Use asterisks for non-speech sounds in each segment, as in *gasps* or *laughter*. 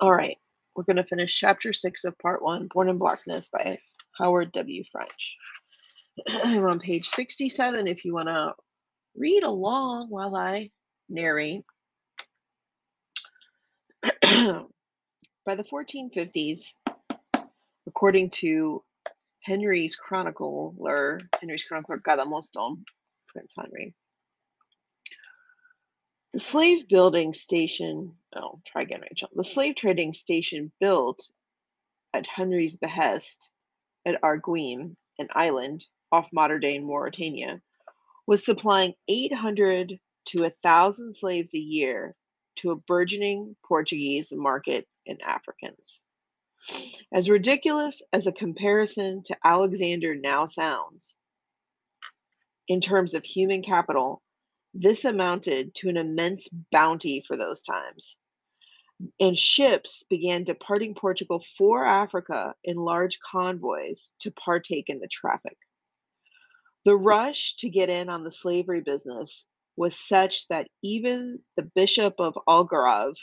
All right, we're going to finish chapter six of part one Born in Blackness by Howard W. French. *clears throat* I'm on page 67 if you want to read along while I narrate. *clears throat* By the 1450s, according to Henry's chronicler, Henry's chronicler Gadamoston, Prince Henry, the slave building station, oh, try again, Rachel. The slave trading station built at Henry's behest at Arguin, an island off modern day Mauritania, was supplying 800 to 1,000 slaves a year to a burgeoning Portuguese market in Africans. As ridiculous as a comparison to Alexander now sounds, in terms of human capital, this amounted to an immense bounty for those times. And ships began departing Portugal for Africa in large convoys to partake in the traffic. The rush to get in on the slavery business was such that even the Bishop of Algarve,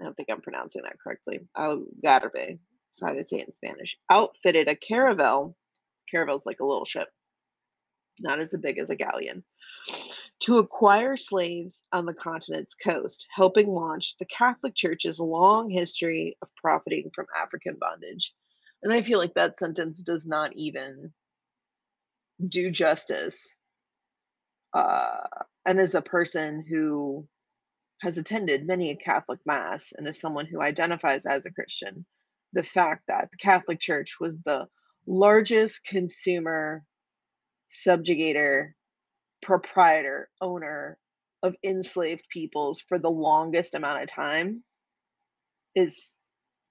I don't think I'm pronouncing that correctly, Algarve, so I would say it in Spanish, outfitted a caravel. Caravel's like a little ship, not as big as a galleon, to acquire slaves on the continent's coast, helping launch the Catholic Church's long history of profiting from African bondage. And I feel like that sentence does not even do justice. Uh, and as a person who has attended many a Catholic Mass and as someone who identifies as a Christian, the fact that the Catholic Church was the largest consumer, subjugator, proprietor, owner of enslaved peoples for the longest amount of time is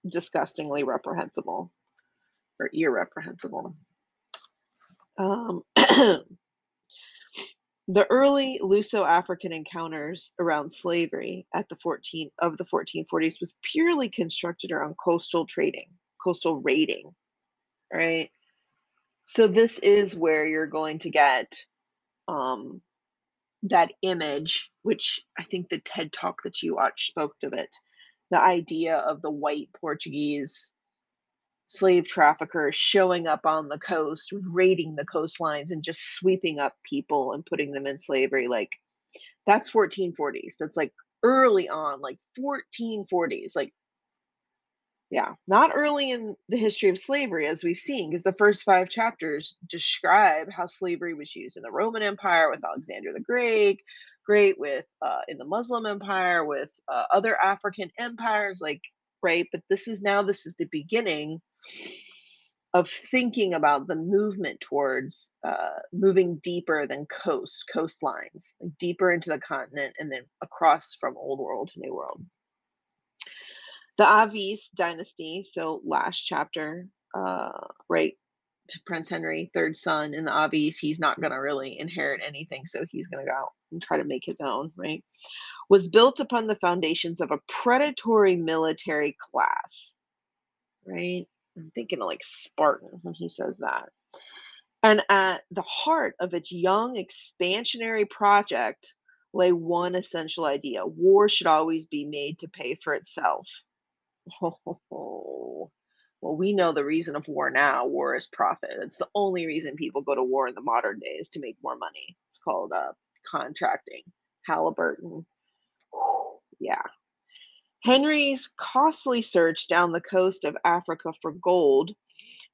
disgustingly reprehensible or irreprehensible. Um, *clears throat* the early Luso-African encounters around slavery at the 14 of the 1440s was purely constructed around coastal trading, coastal raiding, right? So this is where you're going to get um, that image, which I think the TED talk that you watched spoke of it, the idea of the white Portuguese slave traffickers showing up on the coast, raiding the coastlines, and just sweeping up people and putting them in slavery. Like that's 1440s. That's like early on, like 1440s. Like yeah, not early in the history of slavery, as we've seen, because the first five chapters describe how slavery was used in the Roman Empire with Alexander the Great, great with uh, in the Muslim Empire with uh, other African empires, like right. But this is now this is the beginning of thinking about the movement towards uh, moving deeper than coast coastlines, deeper into the continent, and then across from old world to new world. The Avis dynasty, so last chapter, uh, right? Prince Henry, third son in the Avis, he's not going to really inherit anything, so he's going to go out and try to make his own, right? Was built upon the foundations of a predatory military class, right? I'm thinking of like Spartan when he says that. And at the heart of its young expansionary project lay one essential idea war should always be made to pay for itself. Oh, well, we know the reason of war now. War is profit. It's the only reason people go to war in the modern days to make more money. It's called uh, contracting. Halliburton. yeah. Henry's costly search down the coast of Africa for gold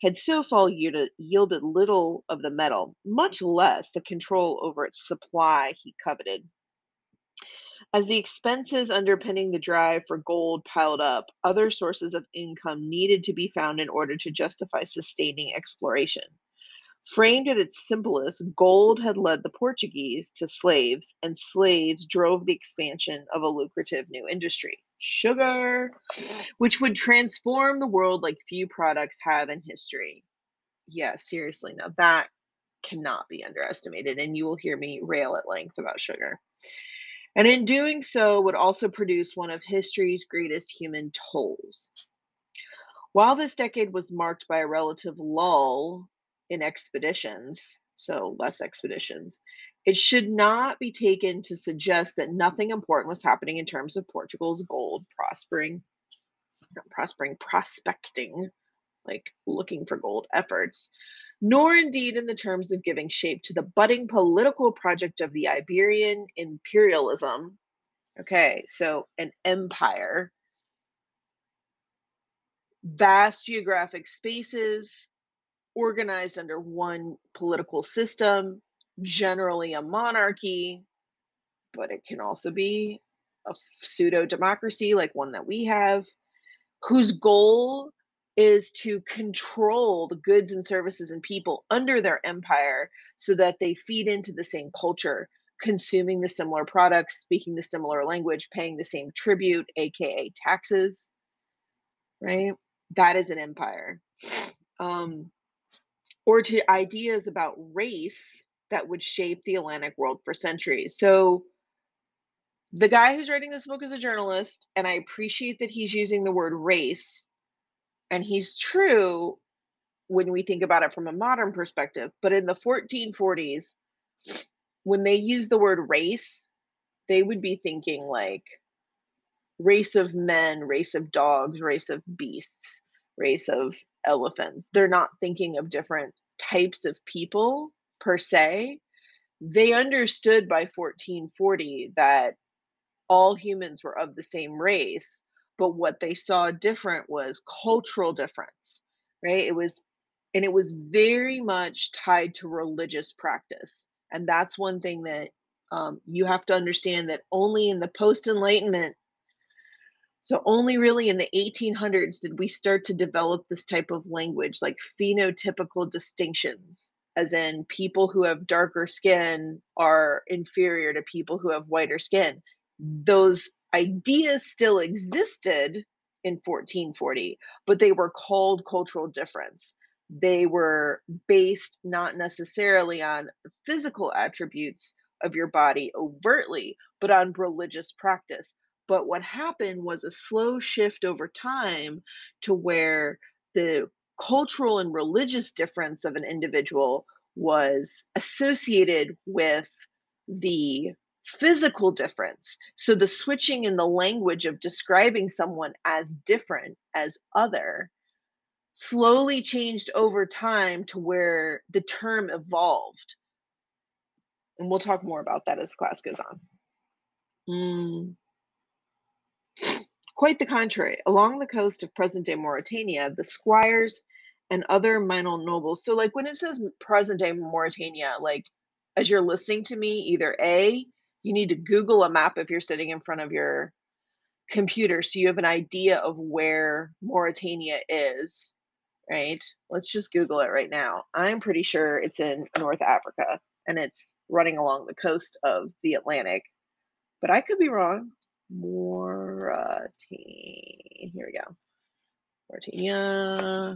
had so far yielded, yielded little of the metal, much less the control over its supply he coveted. As the expenses underpinning the drive for gold piled up, other sources of income needed to be found in order to justify sustaining exploration. Framed at its simplest, gold had led the Portuguese to slaves, and slaves drove the expansion of a lucrative new industry sugar, which would transform the world like few products have in history. Yeah, seriously, now that cannot be underestimated, and you will hear me rail at length about sugar and in doing so would also produce one of history's greatest human tolls. While this decade was marked by a relative lull in expeditions, so less expeditions, it should not be taken to suggest that nothing important was happening in terms of Portugal's gold prospering prospering, prospecting, like looking for gold efforts, nor indeed in the terms of giving shape to the budding political project of the Iberian imperialism. Okay, so an empire, vast geographic spaces, organized under one political system, generally a monarchy, but it can also be a pseudo democracy like one that we have, whose goal is to control the goods and services and people under their empire so that they feed into the same culture, consuming the similar products, speaking the similar language, paying the same tribute, aka taxes, right? That is an empire. Um, or to ideas about race that would shape the Atlantic world for centuries. So, the guy who's writing this book is a journalist, and I appreciate that he's using the word race, and he's true when we think about it from a modern perspective. But in the 1440s, when they use the word race, they would be thinking like race of men, race of dogs, race of beasts, race of elephants. They're not thinking of different types of people per se. They understood by 1440 that all humans were of the same race, but what they saw different was cultural difference, right? It was and it was very much tied to religious practice. And that's one thing that um, you have to understand that only in the post Enlightenment so only really in the 1800s did we start to develop this type of language, like phenotypical distinctions, as in people who have darker skin are inferior to people who have whiter skin. Those ideas still existed in 1440, but they were called cultural difference. They were based not necessarily on physical attributes of your body overtly, but on religious practice. But what happened was a slow shift over time to where the cultural and religious difference of an individual was associated with the physical difference. So the switching in the language of describing someone as different, as other, slowly changed over time to where the term evolved. And we'll talk more about that as class goes on. Mm. Quite the contrary. Along the coast of present-day Mauritania, the squires and other minor nobles so, like, when it says present-day Mauritania, like, as you're listening to me, either A, you need to Google a map if you're sitting in front of your computer so you have an idea of where Mauritania is, right? Let's just Google it right now. I'm pretty sure it's in North Africa, and it's running along the coast of the Atlantic, but I could be wrong. Mauritania. Here we go. Mauritania.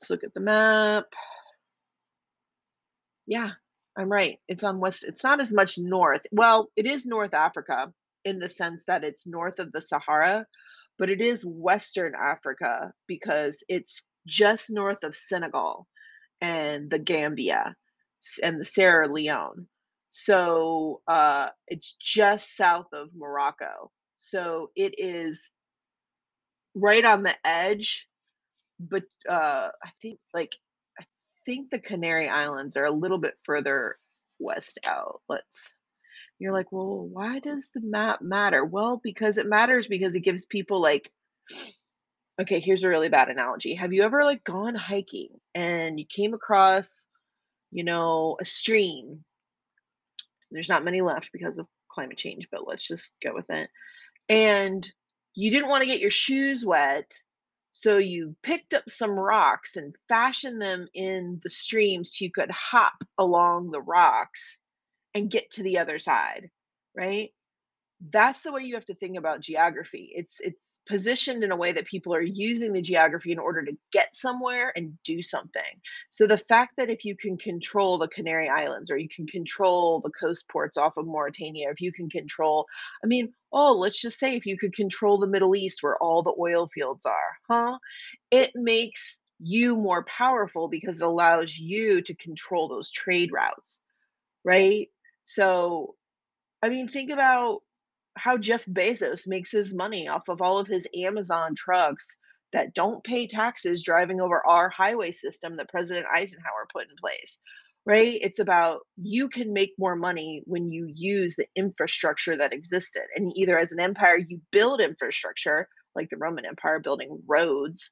Let's look at the map. Yeah, I'm right. It's on west. It's not as much north. Well, it is North Africa in the sense that it's north of the Sahara, but it is Western Africa because it's just north of Senegal and the Gambia and the Sierra Leone. So uh, it's just south of Morocco. So it is right on the edge, but uh, I think like think the Canary Islands are a little bit further west out. Let's you're like, well, why does the map matter? Well, because it matters because it gives people like okay, here's a really bad analogy. Have you ever like gone hiking and you came across, you know, a stream there's not many left because of climate change, but let's just go with it. And you didn't want to get your shoes wet, so you picked up some rocks and fashioned them in the stream so you could hop along the rocks and get to the other side, right? That's the way you have to think about geography. It's it's positioned in a way that people are using the geography in order to get somewhere and do something. So the fact that if you can control the Canary Islands or you can control the coast ports off of Mauritania, if you can control, I mean, oh, let's just say if you could control the Middle East where all the oil fields are, huh? It makes you more powerful because it allows you to control those trade routes, right? So, I mean, think about how Jeff Bezos makes his money off of all of his Amazon trucks that don't pay taxes driving over our highway system that President Eisenhower put in place, right? It's about you can make more money when you use the infrastructure that existed. And either as an empire, you build infrastructure, like the Roman Empire building roads,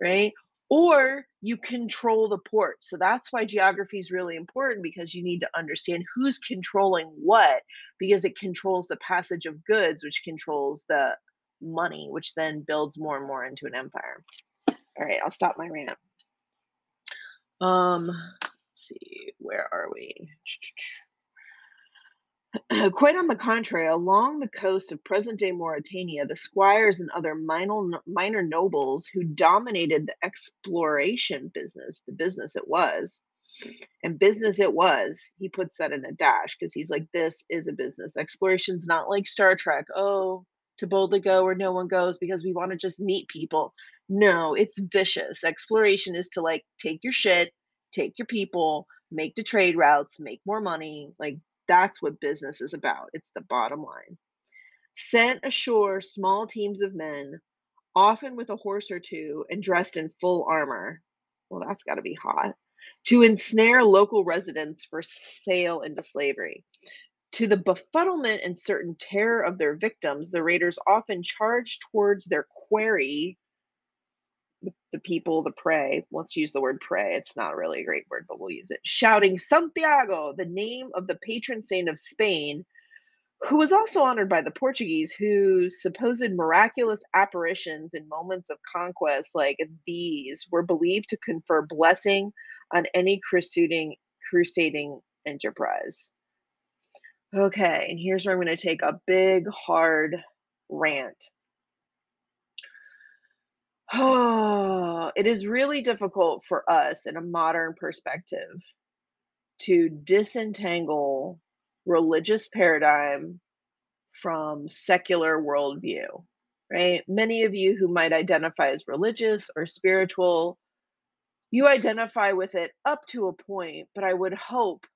right? Or you control the port. So that's why geography is really important because you need to understand who's controlling what because it controls the passage of goods, which controls the money, which then builds more and more into an empire. All right, I'll stop my rant. Um, let's see, where are we? *clears throat* Quite on the contrary, along the coast of present-day Mauritania, the squires and other minor minor nobles who dominated the exploration business, the business it was, and business it was, he puts that in a dash because he's like, this is a business. Exploration's not like Star Trek. Oh, to boldly go where no one goes because we want to just meet people. No, it's vicious. Exploration is to like take your shit, take your people, make the trade routes, make more money. Like that's what business is about. It's the bottom line. Sent ashore small teams of men, often with a horse or two and dressed in full armor. Well, that's got to be hot. To ensnare local residents for sale into slavery. To the befuddlement and certain terror of their victims, the raiders often charged towards their quarry, the, the people, the prey. Let's use the word prey. It's not really a great word, but we'll use it. Shouting Santiago, the name of the patron saint of Spain, who was also honored by the Portuguese, whose supposed miraculous apparitions in moments of conquest like these were believed to confer blessing on any crusading crusading enterprise. Okay, and here's where I'm going to take a big hard rant. Oh, it is really difficult for us in a modern perspective to disentangle religious paradigm from secular worldview, right? Many of you who might identify as religious or spiritual, you identify with it up to a point, but I would hope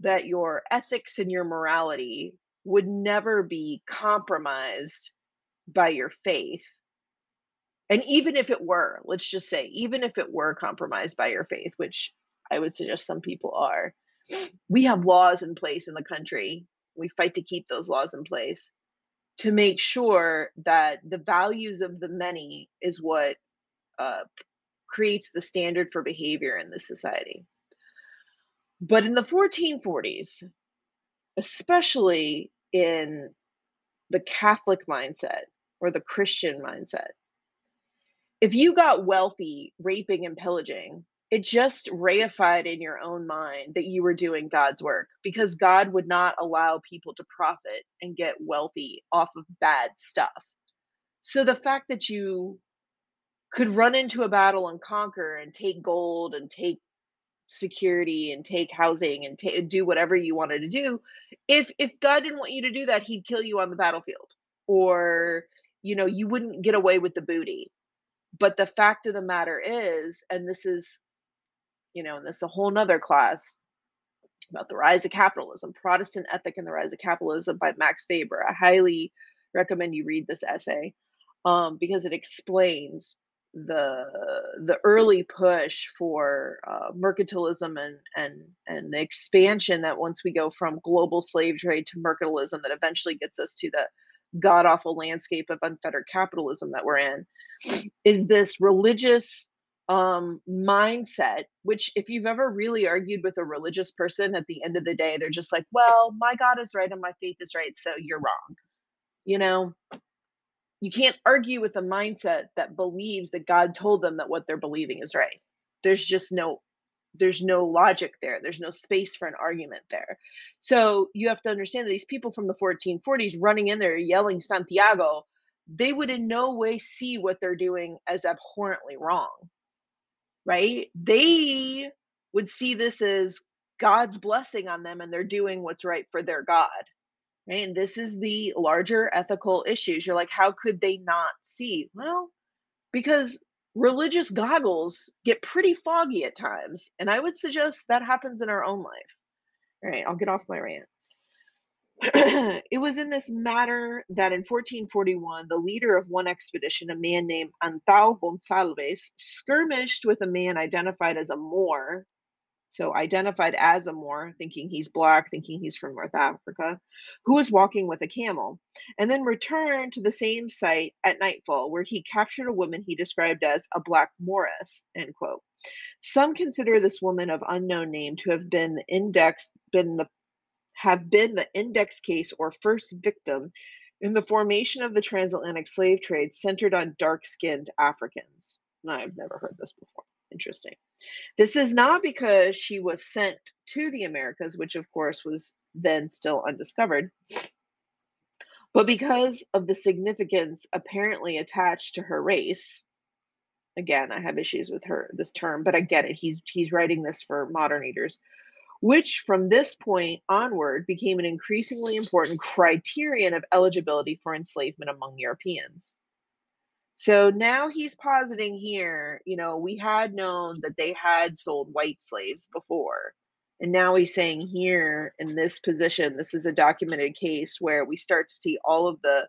that your ethics and your morality would never be compromised by your faith. And even if it were, let's just say, even if it were compromised by your faith, which I would suggest some people are, we have laws in place in the country. We fight to keep those laws in place to make sure that the values of the many is what uh, creates the standard for behavior in this society. But in the 1440s, especially in the Catholic mindset or the Christian mindset, if you got wealthy raping and pillaging, it just reified in your own mind that you were doing God's work because God would not allow people to profit and get wealthy off of bad stuff. So the fact that you could run into a battle and conquer and take gold and take security and take housing and ta do whatever you wanted to do, if if God didn't want you to do that, he'd kill you on the battlefield or you know, you wouldn't get away with the booty. But the fact of the matter is, and this is you know, and this is a whole nother class about the rise of capitalism, Protestant Ethic and the Rise of Capitalism by Max Weber. I highly recommend you read this essay um, because it explains the the early push for uh, mercantilism and and and the expansion that once we go from global slave trade to mercantilism that eventually gets us to the god awful landscape of unfettered capitalism that we're in is this religious um mindset which if you've ever really argued with a religious person at the end of the day they're just like well my god is right and my faith is right so you're wrong. You know? You can't argue with a mindset that believes that god told them that what they're believing is right. There's just no there's no logic there. There's no space for an argument there. So you have to understand that these people from the 1440s running in there yelling santiago they would in no way see what they're doing as abhorrently wrong right? They would see this as God's blessing on them and they're doing what's right for their God. Right? And this is the larger ethical issues. You're like, how could they not see? Well, because religious goggles get pretty foggy at times. And I would suggest that happens in our own life. All right, I'll get off my rant. *clears throat* it was in this matter that in 1441, the leader of one expedition, a man named Antao Gonçalves, skirmished with a man identified as a Moor. So, identified as a Moor, thinking he's black, thinking he's from North Africa, who was walking with a camel, and then returned to the same site at nightfall, where he captured a woman he described as a black Mooress. End quote. Some consider this woman of unknown name to have been the index, been the have been the index case or first victim in the formation of the transatlantic slave trade centered on dark skinned Africans. I've never heard this before. Interesting. This is not because she was sent to the Americas, which of course was then still undiscovered, but because of the significance apparently attached to her race. Again, I have issues with her this term, but I get it. He's he's writing this for modern readers which from this point onward became an increasingly important criterion of eligibility for enslavement among Europeans. So now he's positing here, you know, we had known that they had sold white slaves before. And now he's saying here in this position, this is a documented case where we start to see all of the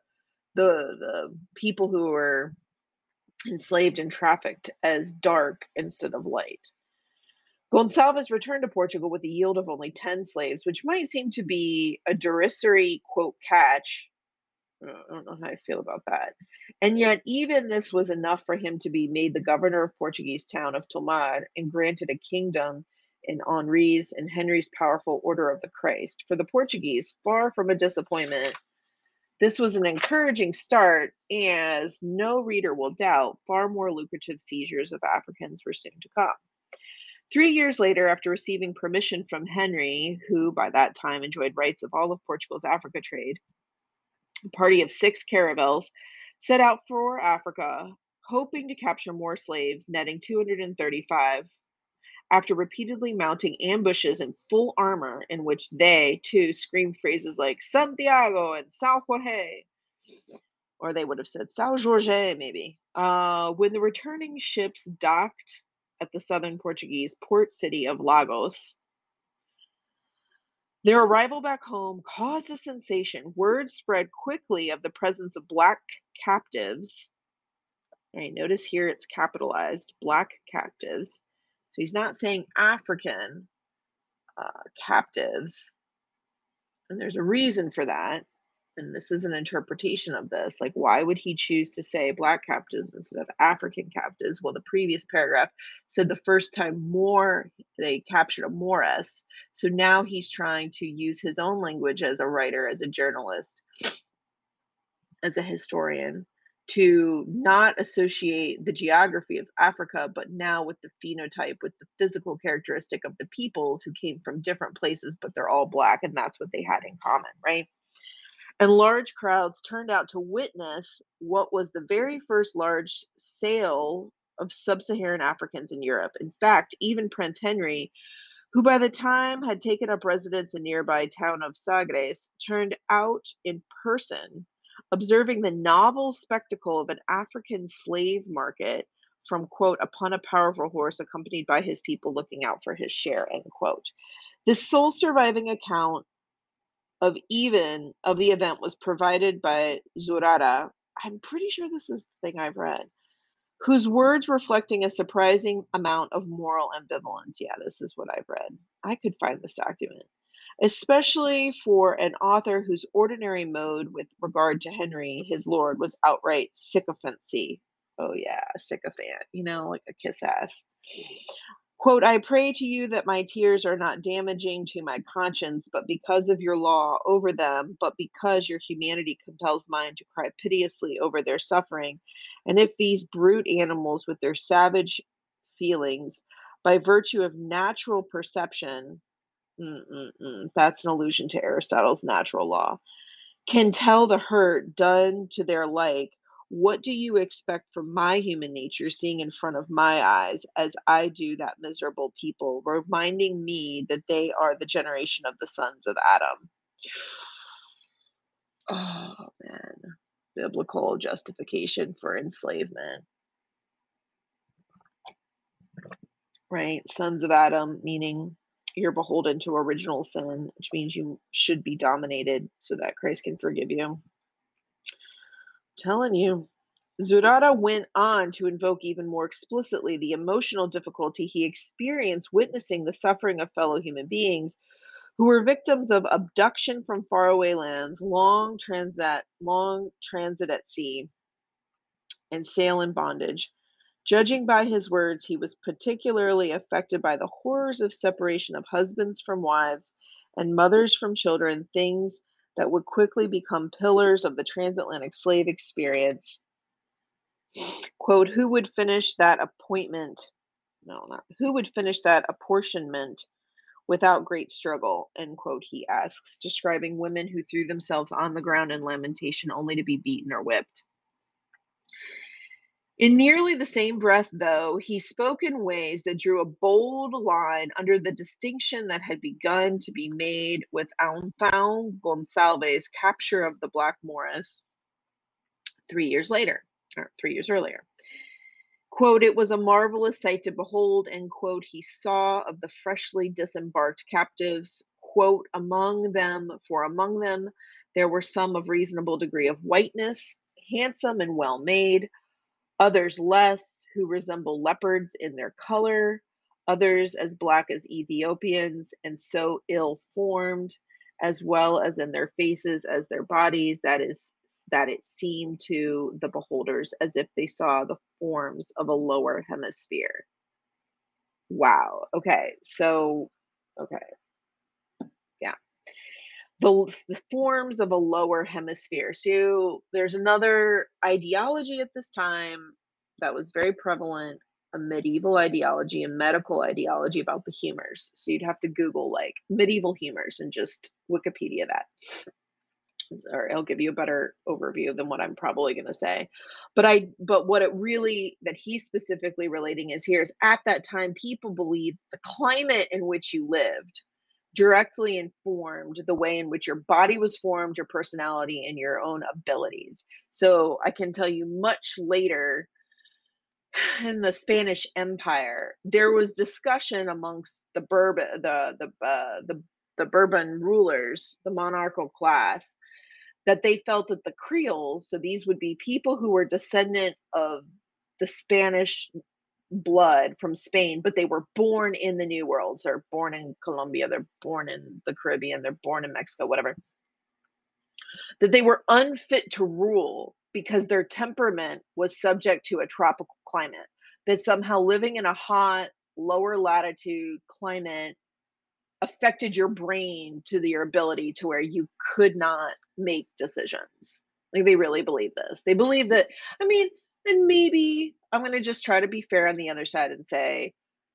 the the people who were enslaved and trafficked as dark instead of light. Gonçalves returned to Portugal with a yield of only 10 slaves, which might seem to be a derisory quote catch. Uh, I don't know how I feel about that. And yet, even this was enough for him to be made the governor of Portuguese town of Tomar and granted a kingdom in Henri's and Henry's powerful Order of the Christ. For the Portuguese, far from a disappointment, this was an encouraging start, as no reader will doubt, far more lucrative seizures of Africans were soon to come. Three years later, after receiving permission from Henry, who by that time enjoyed rights of all of Portugal's Africa trade, a party of six caravels set out for Africa, hoping to capture more slaves, netting 235. After repeatedly mounting ambushes in full armor, in which they, too, screamed phrases like Santiago and Sao Jorge, or they would have said Sao Jorge, maybe. Uh, when the returning ships docked at the southern Portuguese port city of Lagos. Their arrival back home caused a sensation. Word spread quickly of the presence of black captives. All right, notice here it's capitalized black captives. So he's not saying African uh, captives. And there's a reason for that and this is an interpretation of this like why would he choose to say black captives instead of african captives well the previous paragraph said the first time more they captured a mooress so now he's trying to use his own language as a writer as a journalist as a historian to not associate the geography of Africa, but now with the phenotype, with the physical characteristic of the peoples who came from different places, but they're all black, and that's what they had in common, right? And large crowds turned out to witness what was the very first large sale of sub Saharan Africans in Europe. In fact, even Prince Henry, who by the time had taken up residence in nearby town of Sagres, turned out in person, observing the novel spectacle of an African slave market from quote upon a powerful horse accompanied by his people looking out for his share end quote this sole surviving account of even of the event was provided by Zurara. I'm pretty sure this is the thing I've read, whose words reflecting a surprising amount of moral ambivalence. Yeah, this is what I've read. I could find this document, especially for an author whose ordinary mode with regard to Henry, his lord, was outright sycophancy. Oh yeah, sycophant, you know, like a kiss ass. Mm-hmm. Quote, I pray to you that my tears are not damaging to my conscience, but because of your law over them, but because your humanity compels mine to cry piteously over their suffering. And if these brute animals, with their savage feelings, by virtue of natural perception, that's an allusion to Aristotle's natural law, can tell the hurt done to their like, what do you expect from my human nature seeing in front of my eyes as I do that miserable people, reminding me that they are the generation of the sons of Adam? *sighs* Oh, man. Biblical justification for enslavement. Right? Sons of Adam, meaning you're beholden to original sin, which means you should be dominated so that Christ can forgive you. Telling you. Zurara went on to invoke even more explicitly the emotional difficulty he experienced witnessing the suffering of fellow human beings who were victims of abduction from faraway lands, long transit, long transit at sea, and sail in bondage. Judging by his words, he was particularly affected by the horrors of separation of husbands from wives and mothers from children, things that would quickly become pillars of the transatlantic slave experience. Quote, who would finish that appointment? No, not who would finish that apportionment without great struggle, end quote, he asks, describing women who threw themselves on the ground in lamentation only to be beaten or whipped. In nearly the same breath, though, he spoke in ways that drew a bold line under the distinction that had begun to be made with Antão Gonçalves' capture of the Black Moors three years later, or three years earlier. Quote, it was a marvelous sight to behold, and quote, he saw of the freshly disembarked captives, quote, among them, for among them there were some of reasonable degree of whiteness, handsome and well made, others less, who resemble leopards in their color, others as black as Ethiopians, and so ill formed, as well as in their faces as their bodies, that is that it seemed to the beholders as if they saw the forms of a lower hemisphere. Wow. Okay. So, okay. The, the forms of a lower hemisphere. So, there's another ideology at this time that was very prevalent a medieval ideology a medical ideology about the humors. So, you'd have to Google like medieval humors and just Wikipedia that or it'll give you a better overview than what I'm probably going to say. But I but what it really that he's specifically relating is here is at that time people believed the climate in which you lived directly informed the way in which your body was formed, your personality and your own abilities. So I can tell you much later *sighs* in the Spanish Empire, there was discussion amongst the Bourbon the the uh, the the Bourbon rulers, the monarchical class, that they felt that the Creoles, so these would be people who were descendant of the Spanish blood from Spain, but they were born in the New World. So they're born in Colombia, they're born in the Caribbean, they're born in Mexico, whatever. That they were unfit to rule because their temperament was subject to a tropical climate. That somehow living in a hot, lower latitude climate affected your brain to the, your ability to where you could not make decisions. Like they really believe this. They believe that, I mean, and maybe I'm going to just try to be fair on the other side and say,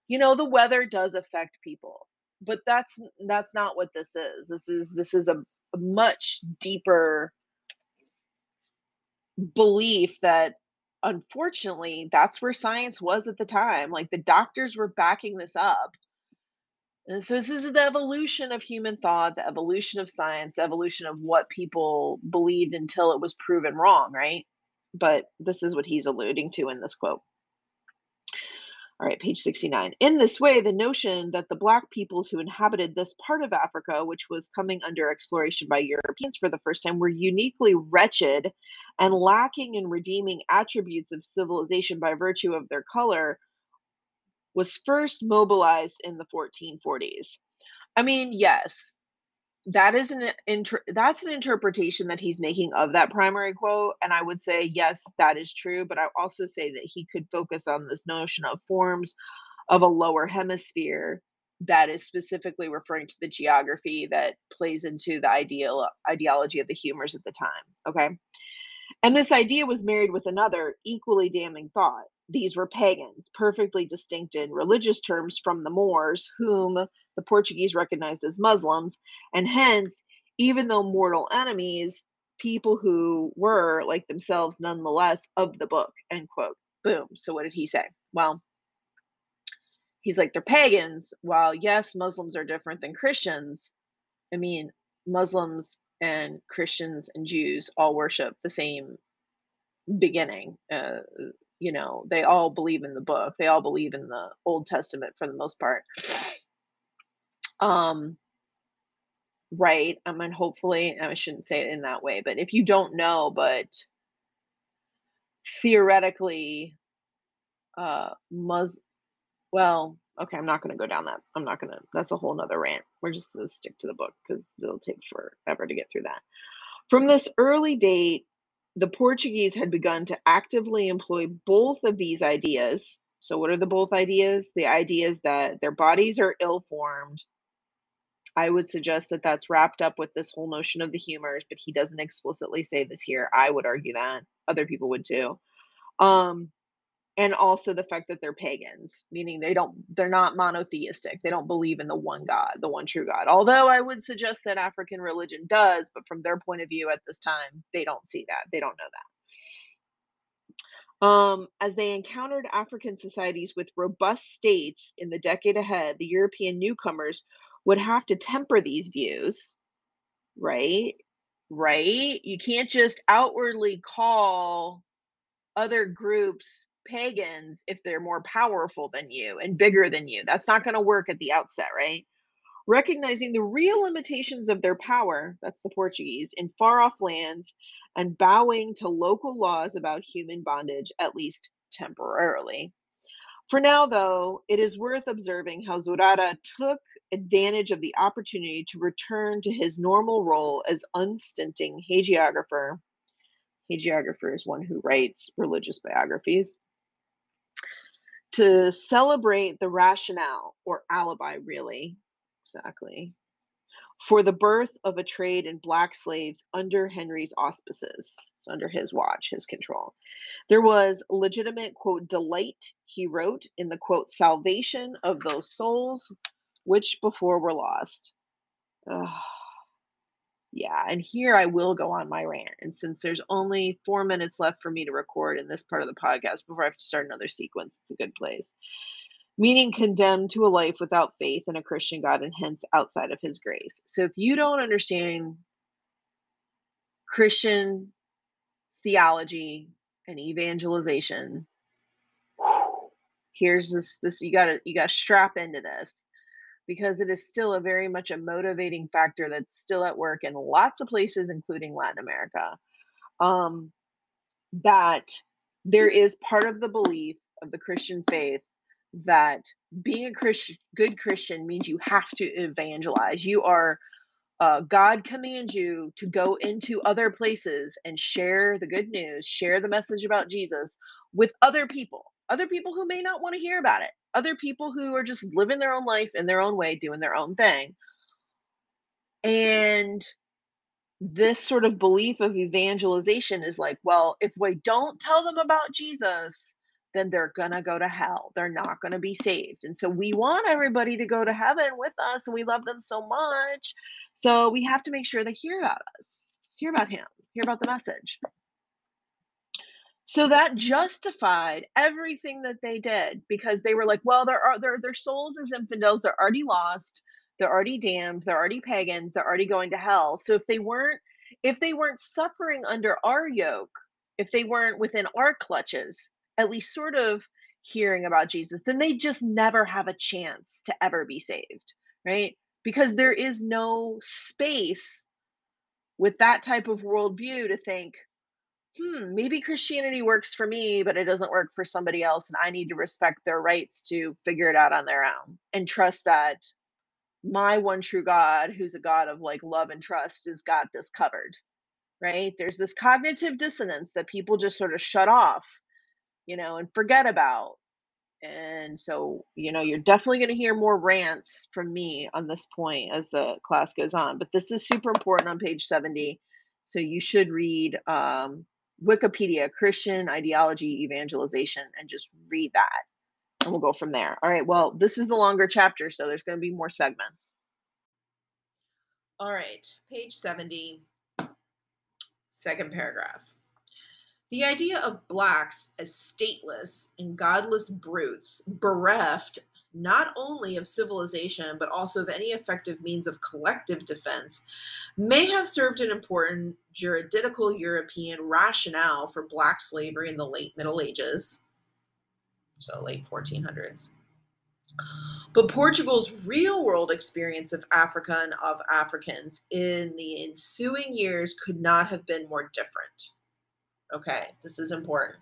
you know, the weather does affect people. But that's that's not what this is. This is this is a, much deeper belief that unfortunately that's where science was at the time. Like the doctors were backing this up and so this is the evolution of human thought, the evolution of science, the evolution of what people believed until it was proven wrong, right? But this is what he's alluding to in this quote. All right, page 69. In this way, the notion that the Black peoples who inhabited this part of Africa, which was coming under exploration by Europeans for the first time, were uniquely wretched and lacking in redeeming attributes of civilization by virtue of their color was first mobilized in the 1440s. I mean, yes, that is an inter- that's an interpretation that he's making of that primary quote and i would say yes that is true but i also say that he could focus on this notion of forms of a lower hemisphere that is specifically referring to the geography that plays into the ideal ideology of the humors at the time okay? And this idea was married with another equally damning thought these were pagans, perfectly distinct in religious terms from the Moors, whom the Portuguese recognized as Muslims, and hence, even though mortal enemies, people who were, like themselves, nonetheless of the book. End quote. Boom. So, what did he say? Well, he's like, they're pagans. While, yes, Muslims are different than Christians, I mean, Muslims and Christians and Jews all worship the same beginning. Uh, you know, they all believe in the book. They all believe in the Old Testament for the most part. Um, right. I mean, hopefully, I shouldn't say it in that way, but if you don't know, but theoretically, uh, Mus well, okay, I'm not gonna go down that. I'm not gonna that's a whole nother rant. We're just gonna stick to the book because it'll take forever to get through that. From this early date, the Portuguese had begun to actively employ both of these ideas. So, what are the both ideas? The ideas that their bodies are ill formed. I would suggest that that's wrapped up with this whole notion of the humors, but he doesn't explicitly say this here. I would argue that. Other people would too. Um, and also the fact that they're pagans meaning they don't they're not monotheistic they don't believe in the one god the one true god although i would suggest that african religion does but from their point of view at this time they don't see that they don't know that. Um, as they encountered african societies with robust states in the decade ahead the european newcomers would have to temper these views right? Right? You can't just outwardly call other groups pagans if they're more powerful than you and bigger than you. That's not going to work at the outset, right? Recognizing the real limitations of their power, that's the Portuguese, in far off lands and bowing to local laws about human bondage, at least temporarily. For now, though, it is worth observing how Zurara took advantage of the opportunity to return to his normal role as unstinting hagiographer. Hagiographer is one who writes religious biographies to celebrate the rationale or alibi, really, exactly, for the birth of a trade in black slaves under Henry's auspices, so under his watch, his control. There was legitimate, quote, delight, he wrote, in the, quote, salvation of those souls which before were lost. Ugh. Yeah, and here I will go on my rant. And since there's only four minutes left for me to record in this part of the podcast before I have to start another sequence, it's a good place. Meaning condemned to a life without faith in a Christian God and hence outside of his grace. So if you don't understand Christian theology and evangelization, here's this this you gotta you gotta strap into this because it is still a very much a motivating factor that's still at work in lots of places, including Latin America. Um, that there is part of the belief of the Christian faith that being a Christian, good Christian means you have to evangelize. You are uh, God commands you to go into other places and share the good news, share the message about Jesus with other people, other people who may not want to hear about it other people who are just living their own life in their own way, doing their own thing. And this sort of belief of evangelization is like, well, if we don't tell them about Jesus, then they're going to go to hell. They're not going to be saved. And so we want everybody to go to heaven with us and we love them so much. So we have to make sure they hear about us, hear about him, hear about the message. So that justified everything that they did because they were like, well, there are their their souls as infidels, they're already lost, they're already damned, they're already pagans, they're already going to hell. So if they weren't if they weren't suffering under our yoke, if they weren't within our clutches, at least sort of hearing about Jesus, then they just never have a chance to ever be saved, right? Because there is no space with that type of worldview to think, hmm, maybe Christianity works for me, but it doesn't work for somebody else. And I need to respect their rights to figure it out on their own and trust that my one true God, who's a God of like love and trust, has got this covered. Right? There's this cognitive dissonance that people just sort of shut off, you know, and forget about. And so, you know, you're definitely going to hear more rants from me on this point as the class goes on. But this is super important on page 70. So you should read um, Wikipedia, Christian ideology evangelization, and just read that. And we'll go from there. All right. Well, this is the longer chapter, so there's going to be more segments. All right. Page 70, second paragraph. The idea of blacks as stateless and godless brutes, bereft not only of civilization, but also of any effective means of collective defense, may have served an important juridical European rationale for black slavery in the late Middle Ages, so late 1400s. But Portugal's real world experience of Africa and of Africans in the ensuing years could not have been more different. Okay, this is important.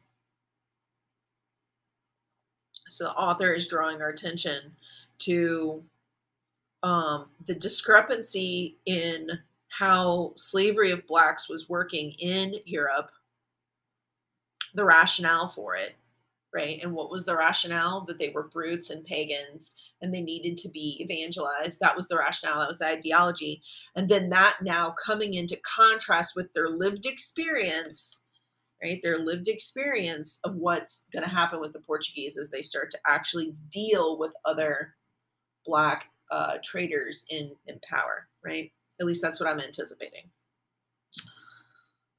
So the author is drawing our attention to um, the discrepancy in how slavery of blacks was working in Europe, the rationale for it, right? And what was the rationale? That they were brutes and pagans and they needed to be evangelized. That was the rationale, that was the ideology. And then that now coming into contrast with their lived experience right? Their lived experience of what's going to happen with the Portuguese as they start to actually deal with other black uh, traders in in power, right? At least that's what I'm anticipating.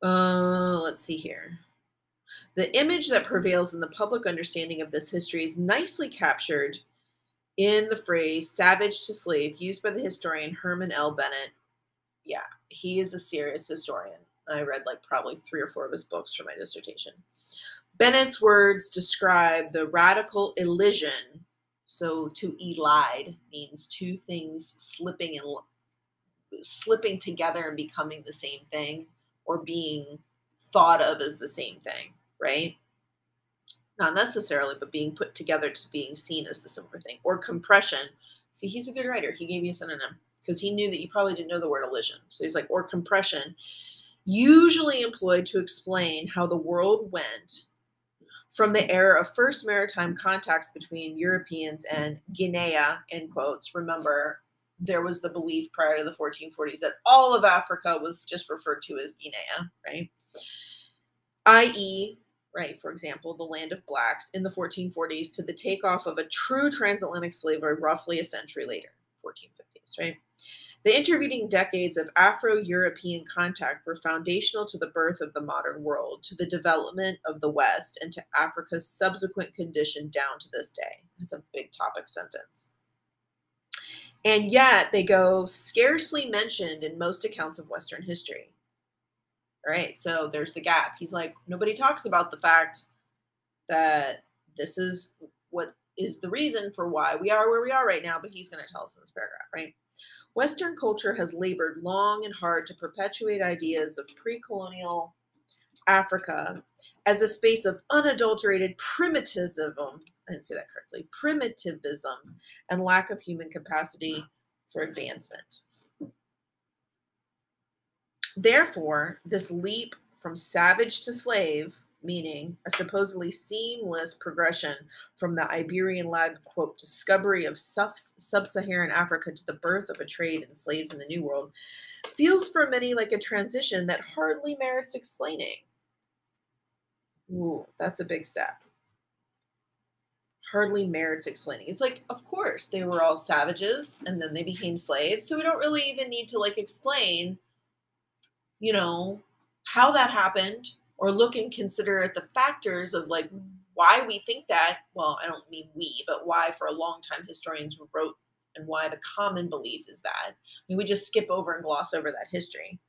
Uh, let's see here. The image that prevails in the public understanding of this history is nicely captured in the phrase savage to slave used by the historian Herman L. Bennett. Yeah, he is a serious historian. I read like probably three or four of his books for my dissertation. Bennett's words describe the radical elision. So to elide means two things slipping and slipping together and becoming the same thing or being thought of as the same thing, right? Not necessarily, but being put together to being seen as the similar thing. Or compression. See, he's a good writer. He gave you a synonym because he knew that you probably didn't know the word elision. So he's like, or compression usually employed to explain how the world went from the era of first maritime contacts between Europeans and Guinea, in quotes. Remember, there was the belief prior to the 1440s that all of Africa was just referred to as Guinea, right? I.e., right, for example, the land of blacks in the 1440s to the takeoff of a true transatlantic slavery roughly a century later, 1450s, right? The intervening decades of Afro European contact were foundational to the birth of the modern world, to the development of the West, and to Africa's subsequent condition down to this day. That's a big topic sentence. And yet they go scarcely mentioned in most accounts of Western history. All right, so there's the gap. He's like, nobody talks about the fact that this is what is the reason for why we are where we are right now, but he's going to tell us in this paragraph, right? Western culture has labored long and hard to perpetuate ideas of pre colonial Africa as a space of unadulterated primitivism. I didn't say that correctly primitivism and lack of human capacity for advancement. Therefore, this leap from savage to slave meaning a supposedly seamless progression from the Iberian led, quote, discovery of sub Saharan Africa to the birth of a trade in slaves in the New World, feels for many like a transition that hardly merits explaining. Ooh, that's a big step. Hardly merits explaining. It's like, of course, they were all savages and then they became slaves. So we don't really even need to like explain, you know, how that happened or look and consider at the factors of like why we think that well i don't mean we but why for a long time historians wrote and why the common belief is that I mean, we just skip over and gloss over that history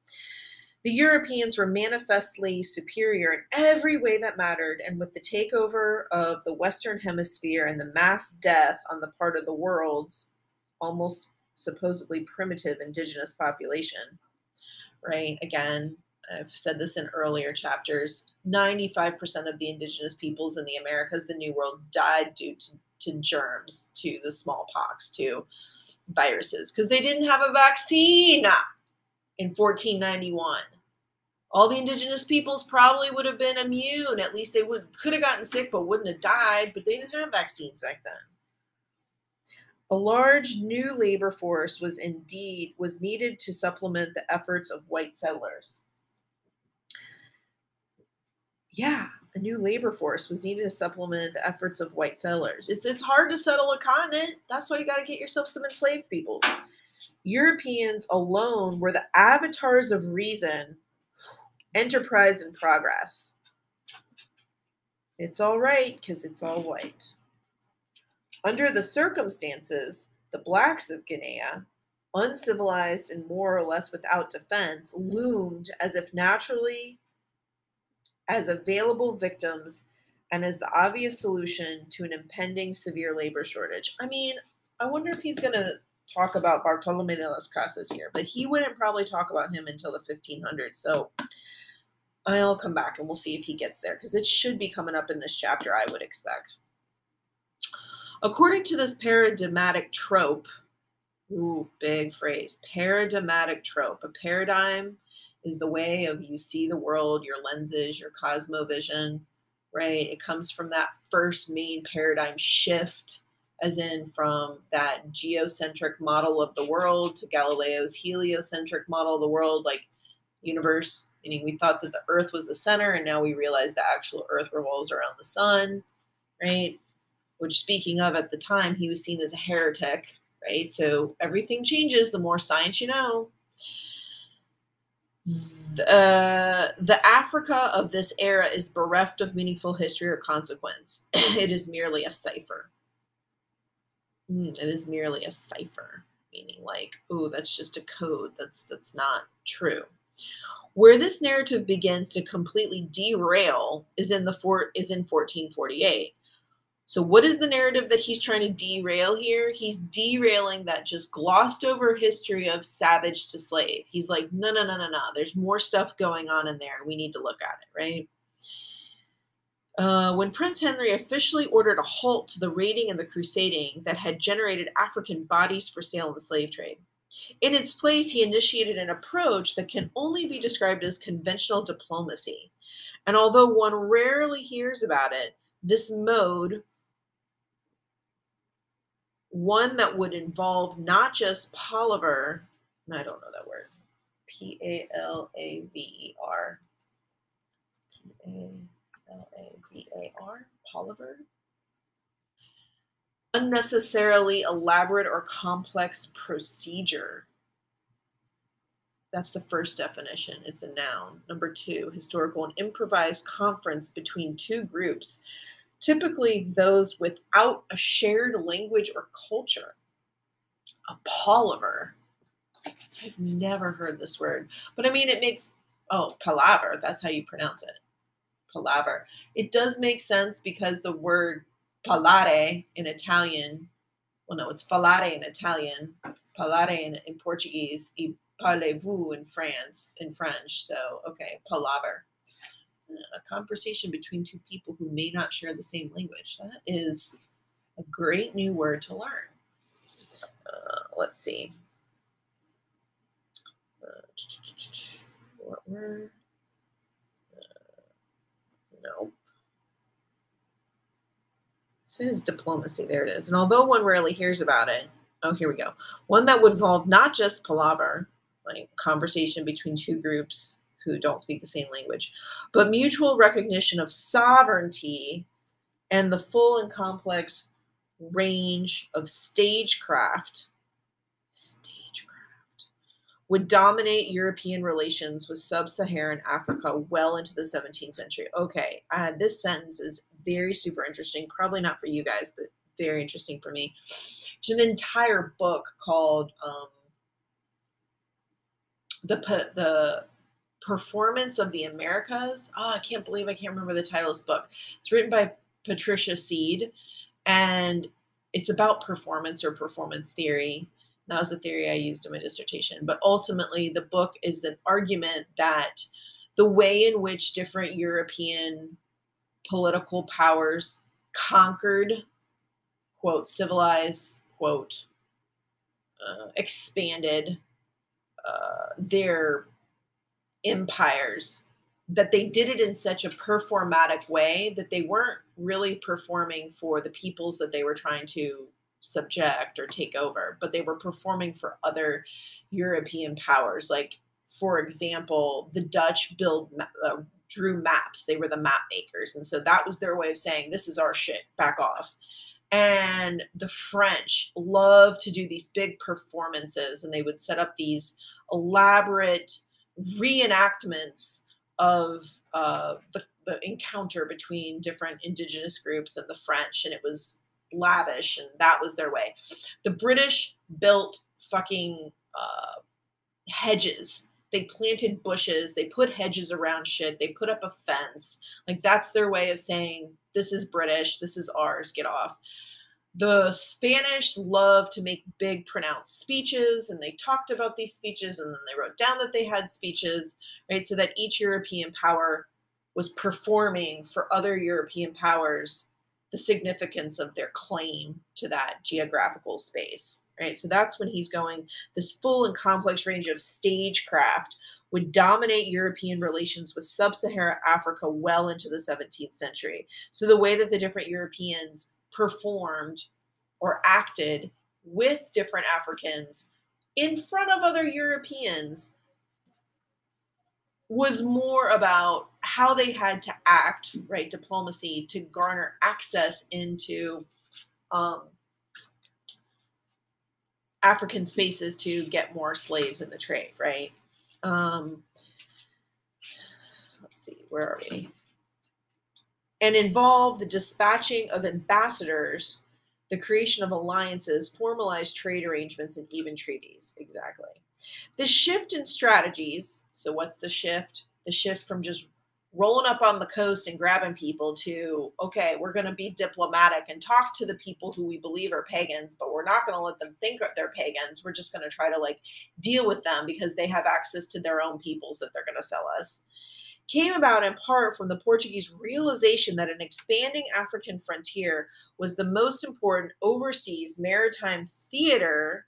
the Europeans were manifestly superior in every way that mattered, and with the takeover of the Western Hemisphere and the mass death on the part of the world's almost supposedly primitive indigenous population, right? Again, I've said this in earlier chapters 95% of the indigenous peoples in the Americas, the New World, died due to, to germs, to the smallpox, to viruses, because they didn't have a vaccine in 1491. All the indigenous peoples probably would have been immune. At least they would could have gotten sick but wouldn't have died, but they didn't have vaccines back then. A large new labor force was indeed was needed to supplement the efforts of white settlers yeah, a new labor force was needed to supplement the efforts of white settlers. It's it's hard to settle a continent. That's why you got to get yourself some enslaved people. Europeans alone were the avatars of reason, enterprise, and progress. It's all right because it's all white. Under the circumstances, the blacks of Guinea, uncivilized and more or less without defense, loomed as if naturally as available victims and as the obvious solution to an impending severe labor shortage. I mean, I wonder if he's going to talk about Bartolome de las Casas here, but he wouldn't probably talk about him until the 1500s. So I'll come back and we'll see if he gets there because it should be coming up in this chapter, I would expect. According to this paradigmatic trope, ooh, big phrase, paradigmatic trope, a paradigm is the way of you see the world, your lenses, your cosmovision, right? It comes from that first main paradigm shift, as in from that geocentric model of the world to Galileo's heliocentric model of the world, like universe, meaning we thought that the earth was the center, and now we realize the actual earth revolves around the sun, right? which speaking of at the time, he was seen as a heretic, right? So everything changes the more science you know. The, uh, the Africa of this era is bereft of meaningful history or consequence. *clears throat* it is merely a cipher. Mm, it is merely a cipher, meaning like, oh, that's just a code. That's that's not true. Where this narrative begins to completely derail is in the fort is in 1448 so, what is the narrative that he's trying to derail here? He's derailing that just glossed over history of savage to slave. He's like, no, no, no, no, no. There's more stuff going on in there, we need to look at it, right? Uh, when Prince Henry officially ordered a halt to the raiding and the crusading that had generated African bodies for sale in the slave trade. In its place, he initiated an approach that can only be described as conventional diplomacy. And although one rarely hears about it, this mode one that would involve not just palaver, I don't know that word, P A L A V E R, P A L A V A R, palaver, unnecessarily elaborate or complex procedure. That's the first definition. It's a noun. Number two, historical and improvised conference between two groups typically those without a shared language or culture. A palaver. I've never heard this word, but I mean, it makes, oh, palaver, that's how you pronounce it. Palaver. It does make sense because the word parlare in Italian, well, no, it's falare in Italian, palare in, in Portuguese, e parlez-vous in France, in French. So, okay, palaver a conversation between two people who may not share the same language. That is a great new word to learn. Uh, let's see. Uh, what word? Uh, nope. It says diplomacy. There it is. And although one rarely hears about it, oh, here we go. One that would involve not just palaver, like conversation between two groups who don't speak the same language, but mutual recognition of sovereignty and the full and complex range of stagecraft stagecraft would dominate European relations with sub-Saharan Africa well into the 17th century. Okay, uh, this sentence is very super interesting. Probably not for you guys, but very interesting for me. There's an entire book called um, the the Performance of the Americas. Oh, I can't believe I can't remember the title of this book. It's written by Patricia Seed, and it's about performance or performance theory. That was the theory I used in my dissertation. But ultimately, the book is an argument that the way in which different European political powers conquered, quote, civilized, quote, uh, expanded uh, their empires that they did it in such a performatic way that they weren't really performing for the peoples that they were trying to subject or take over, but they were performing for other European powers. Like, for example, the Dutch build uh, drew maps; they were the map makers, and so that was their way of saying, "This is our shit. Back off." And the French love to do these big performances, and they would set up these elaborate reenactments of uh, the, the encounter between different indigenous groups and the French, and it was lavish, and that was their way. The British built fucking uh, hedges they planted bushes, they put hedges around shit, they put up a fence. Like that's their way of saying this is British, this is ours, get off. The Spanish love to make big pronounced speeches and they talked about these speeches and then they wrote down that they had speeches, right? So that each European power was performing for other European powers the significance of their claim to that geographical space right so that's when he's going this full and complex range of stagecraft would dominate european relations with sub-saharan africa well into the 17th century so the way that the different europeans performed or acted with different africans in front of other europeans was more about how they had to act, right? Diplomacy to garner access into um, African spaces to get more slaves in the trade, right? Um, let's see, where are we? And involved the dispatching of ambassadors, the creation of alliances, formalized trade arrangements, and even treaties. Exactly. The shift in strategies. So, what's the shift? The shift from just rolling up on the coast and grabbing people to, okay, we're going to be diplomatic and talk to the people who we believe are pagans, but we're not going to let them think they're pagans. We're just going to try to like deal with them because they have access to their own peoples that they're going to sell us. Came about in part from the Portuguese realization that an expanding African frontier was the most important overseas maritime theater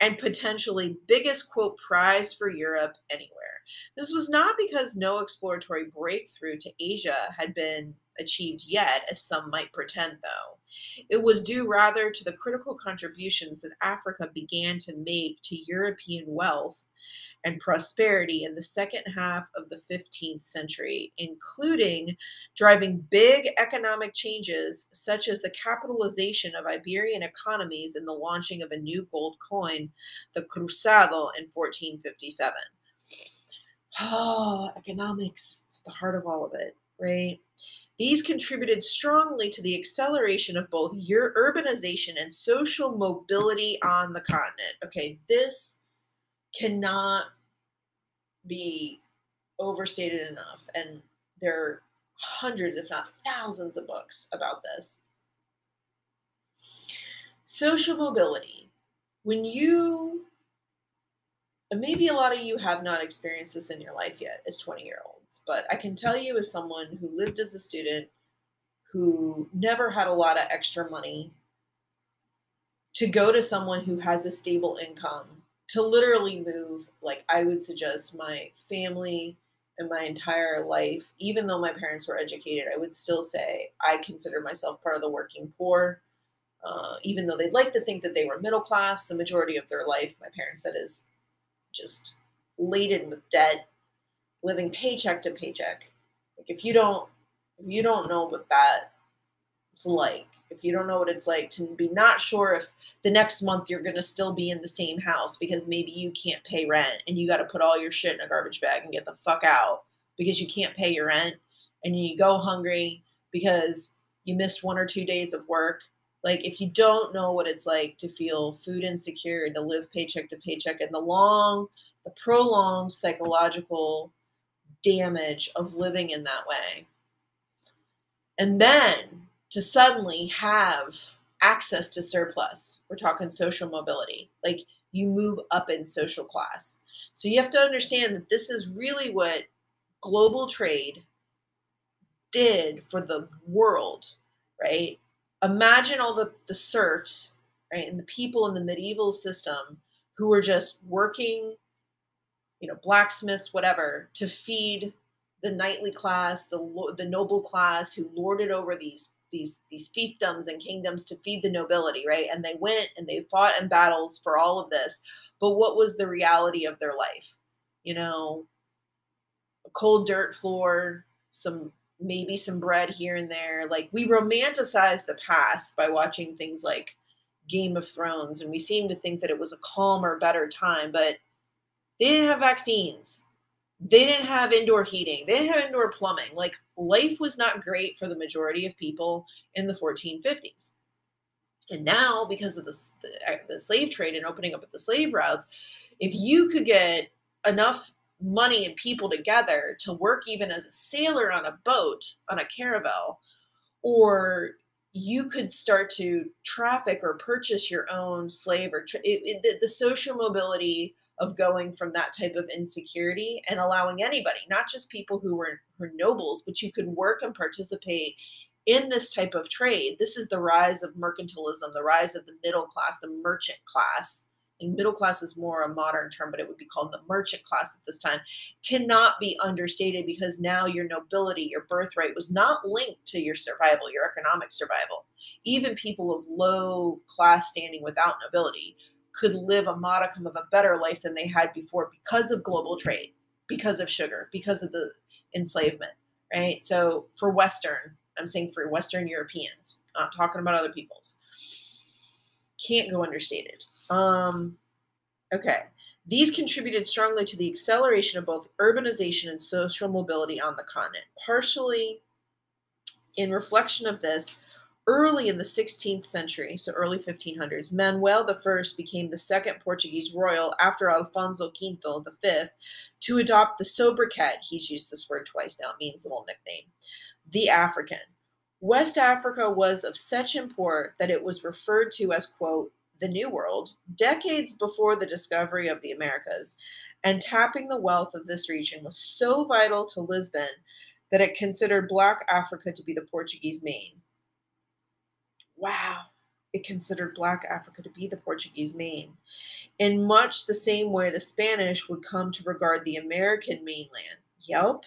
and potentially biggest quote prize for Europe anywhere. This was not because no exploratory breakthrough to Asia had been achieved yet, as some might pretend, though. It was due rather to the critical contributions that Africa began to make to European wealth and prosperity in the second half of the 15th century, including driving big economic changes such as the capitalization of Iberian economies and the launching of a new gold coin, the Cruzado, in 1457. Oh, ah, economics, it's the heart of all of it, right? These contributed strongly to the acceleration of both urbanization and social mobility on the continent. Okay, this cannot be overstated enough. And there are hundreds, if not thousands, of books about this. Social mobility. When you, maybe a lot of you have not experienced this in your life yet as 20 year olds, but I can tell you as someone who lived as a student, who never had a lot of extra money, to go to someone who has a stable income to literally move, like I would suggest my family and my entire life, even though my parents were educated, I would still say I consider myself part of the working poor. Uh, even though they'd like to think that they were middle class, the majority of their life, my parents said, is just laden with debt, living paycheck to paycheck. Like if you don't, if you don't know what that's like, if you don't know what it's like to be not sure if the next month you're going to still be in the same house because maybe you can't pay rent and you got to put all your shit in a garbage bag and get the fuck out because you can't pay your rent and you go hungry because you missed one or two days of work. Like, if you don't know what it's like to feel food insecure, to live paycheck to paycheck, and the long, the prolonged psychological damage of living in that way. And then to suddenly have access to surplus. We're talking social mobility. Like you move up in social class. So you have to understand that this is really what global trade did for the world, right? Imagine all the, the serfs, right, and the people in the medieval system who were just working, you know, blacksmiths, whatever, to feed the knightly class, the the noble class who lorded over these these these fiefdoms and kingdoms to feed the nobility, right? And they went and they fought in battles for all of this. But what was the reality of their life? You know, a cold dirt floor, some maybe some bread here and there. Like we romanticize the past by watching things like Game of Thrones, and we seem to think that it was a calmer, better time, but they didn't have vaccines they didn't have indoor heating. They didn't have indoor plumbing. Like life was not great for the majority of people in the 1450s and now because of the, the, uh, the slave trade and opening up of the slave routes if you could get enough money and people together to work even as a sailor on a boat on a caravel or you could start to traffic or purchase your own slave or tra- it, it, the, the social mobility of going from that type of insecurity and allowing anybody not just people who were, were nobles but you could work and participate in this type of trade. This is the rise of mercantilism the rise of the middle class the merchant class. And middle class is more a modern term, but it would be called the merchant class at this time, cannot be understated because now your nobility, your birthright was not linked to your survival, your economic survival. Even people of low class standing without nobility could live a modicum of a better life than they had before because of global trade, because of sugar, because of the enslavement, right? So for Western, I'm saying for Western Europeans, not talking about other people's can't go understated. Um, okay. These contributed strongly to the acceleration of both urbanization and social mobility on the continent. Partially in reflection of this, early in the 16th century, so early 1500s, Manuel I became the second Portuguese royal after Alfonso V, the fifth, to adopt the sobriquet. He's used this word twice now, it means a little nickname. The African. West Africa was of such import that it was referred to as, quote, the New World, decades before the discovery of the Americas, and tapping the wealth of this region was so vital to Lisbon that it considered Black Africa to be the Portuguese main. Wow, it considered Black Africa to be the Portuguese main. In much the same way the Spanish would come to regard the American mainland. Yep.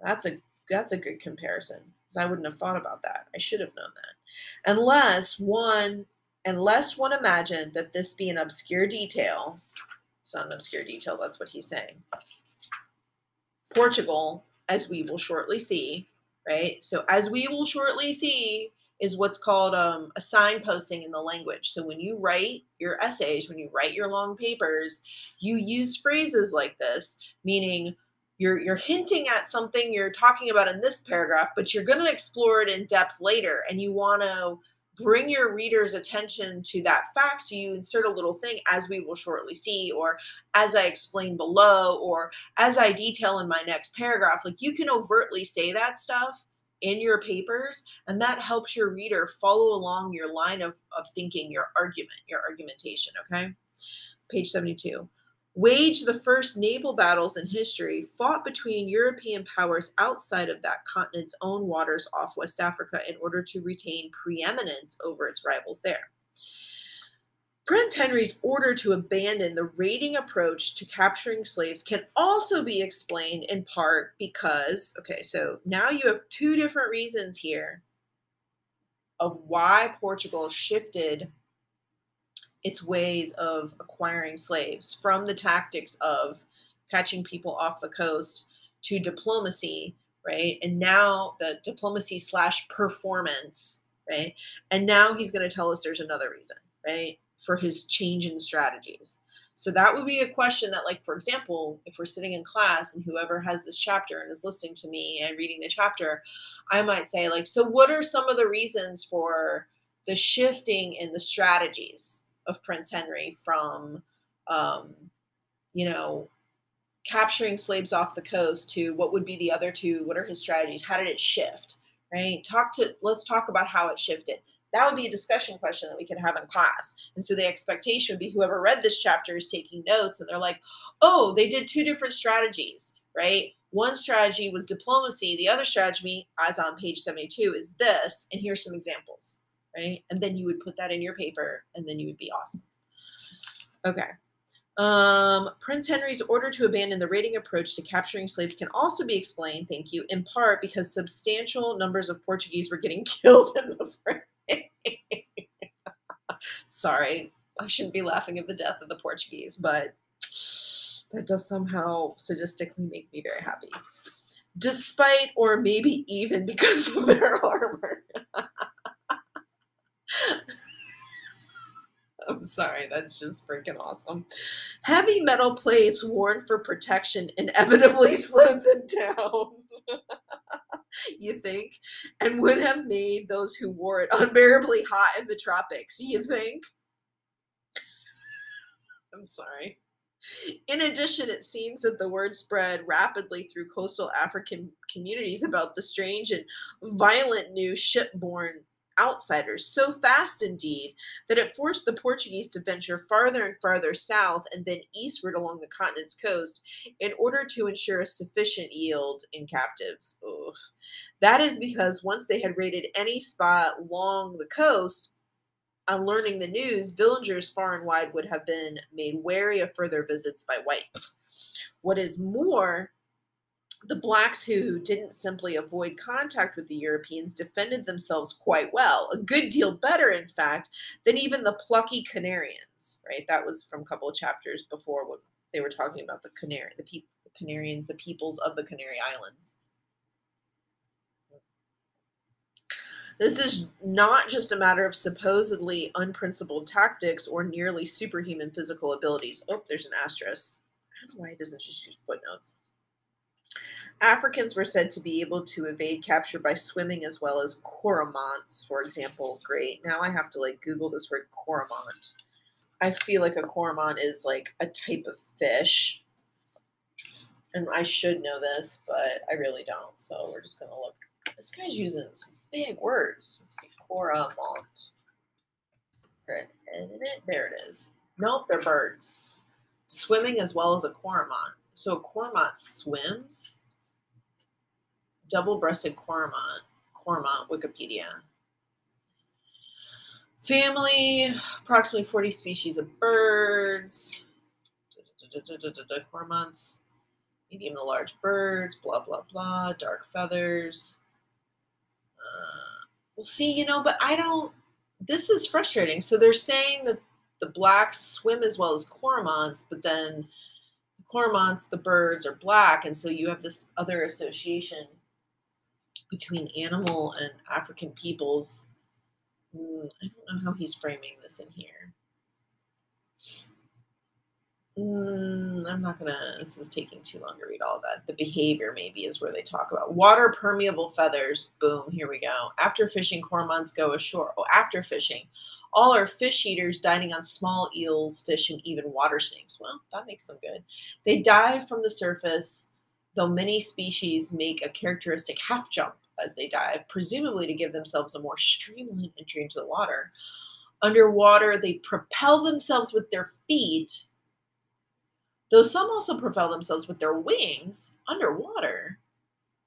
That's a that's a good comparison I wouldn't have thought about that. I should have known that. Unless one, unless one imagined that this be an obscure detail, it's not an obscure detail, that's what he's saying. Portugal, as we will shortly see, right? So, as we will shortly see, is what's called um, a signposting in the language. So, when you write your essays, when you write your long papers, you use phrases like this, meaning you're you're hinting at something you're talking about in this paragraph but you're going to explore it in depth later and you want to bring your reader's attention to that fact so you insert a little thing as we will shortly see or as i explain below or as i detail in my next paragraph like you can overtly say that stuff in your papers and that helps your reader follow along your line of, of thinking your argument your argumentation okay page 72 waged the first naval battles in history fought between European powers outside of that continent's own waters off West Africa in order to retain preeminence over its rivals there. Prince Henry's order to abandon the raiding approach to capturing slaves can also be explained in part because, okay, so now you have two different reasons here of why Portugal shifted its ways of acquiring slaves from the tactics of catching people off the coast to diplomacy right? And now the diplomacy slash performance right? And now he's going to tell us there's another reason right for his change in strategies so that would be a question that like for example if we're sitting in class and whoever has this chapter and is listening to me and reading the chapter i might say like so what are some of the reasons for the shifting in the strategies of Prince Henry from, um, you know, capturing slaves off the coast to what would be the other two? What are his strategies? How did it shift? Right? Talk to, let's talk about how it shifted. That would be a discussion question that we could have in class. And so the expectation would be whoever read this chapter is taking notes and they're like, oh, they did two different strategies, right? One strategy was diplomacy. The other strategy, as on page 72, is this. And here's some examples right? And then you would put that in your paper and then you would be awesome. Okay. Um, Prince Henry's order to abandon the raiding approach to capturing slaves can also be explained, thank you, in part because substantial numbers of Portuguese were getting *laughs* killed in the *laughs* fray. Sorry, I shouldn't be laughing at the death of the Portuguese, but that does somehow sadistically make me very happy. Despite, or maybe even because of their *laughs* armor. I'm sorry, that's just freaking awesome. Heavy metal plates worn for protection inevitably *laughs* slowed them down. *laughs* you think? And would have made those who wore it unbearably hot in the tropics, you think? *laughs* I'm sorry. In addition, it seems that the word spread rapidly through coastal African communities about the strange and violent new shipborne outsiders, so fast indeed that it forced the Portuguese to venture farther and farther south and then eastward along the continent's coast in order to ensure a sufficient yield in captives. That is because once they had raided any spot along the coast, on learning the news, villagers far and wide would have been made wary of further visits by whites. What is more, the blacks who didn't simply avoid contact with the Europeans defended themselves quite well, a good deal better, in fact, than even the plucky Canarians. Right, that was from a couple of chapters before when they were talking about the Canary, the Canarians, the peoples of the Canary Islands. This is not just a matter of supposedly unprincipled tactics or nearly superhuman physical abilities. Oh, there's an asterisk. I don't know why it doesn't just use footnotes. Africans were said to be able to evade capture by swimming as well as cormorants, for example. Great. Now I have to like Google this word cormorant. I feel like a cormorant is like a type of fish. And I should know this, but I really don't. So we're just going to look. This guy's using some big words. It. There it is. Nope, they're birds. Swimming as well as a cormorant. So cormorant swims? Double-crested cormorant. Cormorant, Wikipedia. Family, approximately 40 species of birds. Cormorants, medium to large birds, blah, blah, blah, dark feathers. Uh, well, see, you know, but I don't. This is frustrating. So they're saying that the blacks swim as well as cormorants, but then the cormorants, the birds, are black, and so you have this other association between animal and African peoples. Mm, I don't know how he's framing this in here. Mm, I'm not gonna. This is taking too long to read all of that. The behavior maybe is where they talk about water permeable feathers. Boom. Here we go. After fishing, cormorants go ashore. Oh, after fishing, all are fish eaters, dining on small eels, fish, and even water snakes. Well, that makes them good. They dive from the surface, though many species make a characteristic half jump as they dive, presumably to give themselves a more streamlined entry into the water. Underwater, they propel themselves with their feet though some also propel themselves with their wings underwater.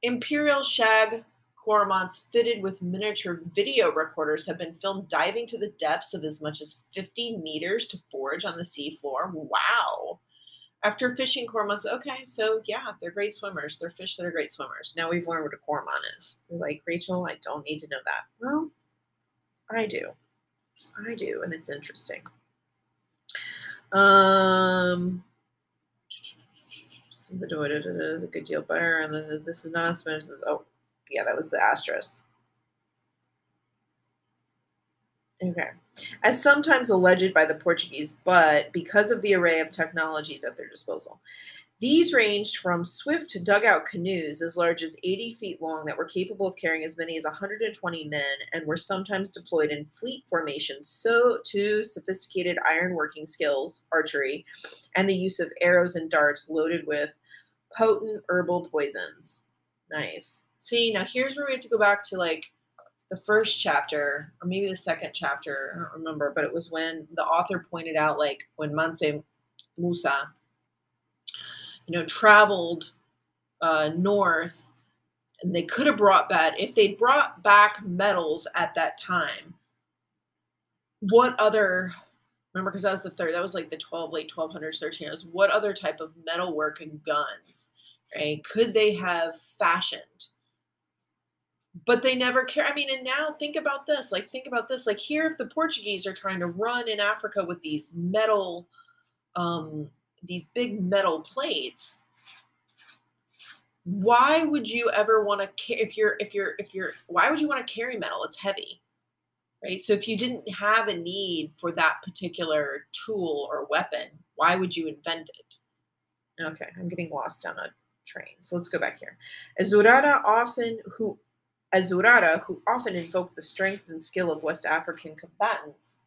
Imperial shag cormorants fitted with miniature video recorders have been filmed diving to the depths of as much as 50 meters to forage on the seafloor. Wow. After fishing cormorants, okay, so yeah, they're great swimmers. They're fish that are great swimmers. Now we've learned what a cormorant is. You're like, Rachel, I don't need to know that. Well, I do. I do, and it's interesting. Um, the is a good deal better, and then this is not Spanish. Oh, yeah, that was the asterisk. Okay. As sometimes alleged by the Portuguese, but because of the array of technologies at their disposal. These ranged from swift dugout canoes as large as 80 feet long that were capable of carrying as many as 120 men and were sometimes deployed in fleet formations, so to sophisticated ironworking skills, archery, and the use of arrows and darts loaded with potent herbal poisons. Nice. See, now here's where we have to go back to like the first chapter, or maybe the second chapter, I don't remember, but it was when the author pointed out like when Mansa Musa, you know, traveled uh, north and they could have brought back, if they brought back metals at that time, what other Remember, because that was the third, that was like the 12, late 1200s, 1300s. What other type of metalwork and guns, right? Could they have fashioned? But they never care. I mean, and now think about this. Like, think about this. Like, here, if the Portuguese are trying to run in Africa with these metal, um, these big metal plates, why would you ever want to if you're if you're if you're why would you want to carry metal it's heavy right? So if you didn't have a need for that particular tool or weapon, why would you invent it? Okay, I'm getting lost on a train. So let's go back here. Azurara often who Azurara, who often invoked the strength and skill of West African combatants,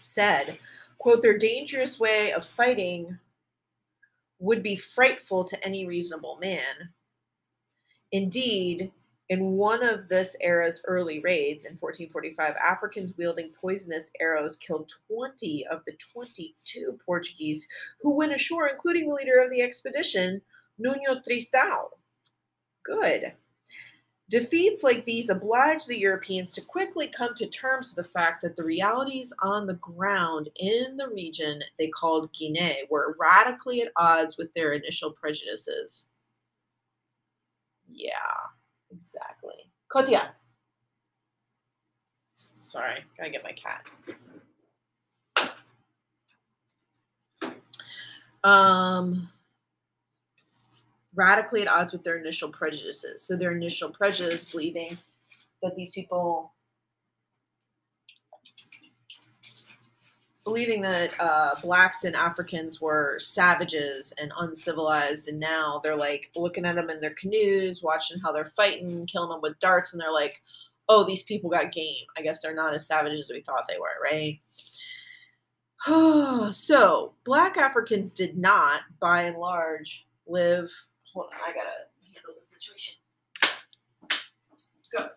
said, quote, their dangerous way of fighting would be frightful to any reasonable man. Indeed, in one of this era's early raids in 1445, Africans wielding poisonous arrows killed 20 of the 22 Portuguese who went ashore, including the leader of the expedition, Nuno Tristão. Good. Defeats like these obliged the Europeans to quickly come to terms with the fact that the realities on the ground in the region they called Guinea were radically at odds with their initial prejudices. Yeah. Exactly. Kotia. Sorry, gotta get my cat. Um, radically at odds with their initial prejudices. So their initial prejudice believing that these people believing that uh, blacks and Africans were savages and uncivilized, and now they're like looking at them in their canoes, watching how they're fighting, killing them with darts, and they're like, "Oh, these people got game. I guess they're not as savage as we thought they were, right?" *sighs* so, black Africans did not, by and large, live. Hold on, I gotta handle the situation. Go.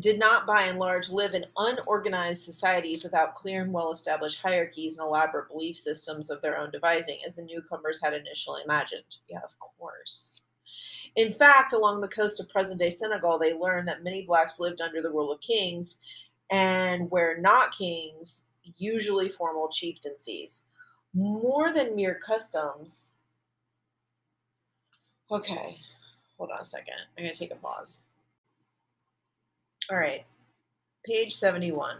did not by and large live in unorganized societies without clear and well established hierarchies and elaborate belief systems of their own devising, as the newcomers had initially imagined. Yeah, of course. In fact, along the coast of present day Senegal, they learned that many blacks lived under the rule of kings, and where not kings, usually formal chieftaincies. More than mere customs. Okay, hold on a second. I'm going to take a pause. All right, page 71.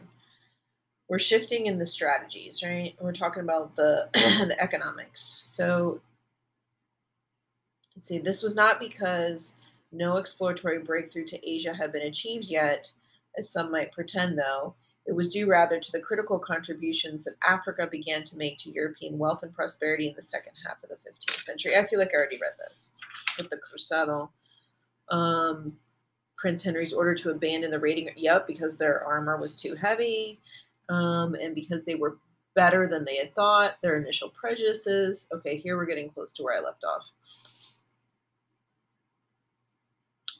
We're shifting in the strategies, right? We're talking about the, *clears throat* the economics. So, see, this was not because no exploratory breakthrough to Asia had been achieved yet, as some might pretend, though. It was due rather to the critical contributions that Africa began to make to European wealth and prosperity in the second half of the 15th century. I feel like I already read this with the Cruzado. Um, Prince Henry's order to abandon the raiding. Yep, because their armor was too heavy, um, and because they were better than they had thought. Their initial prejudices. Okay, here we're getting close to where I left off.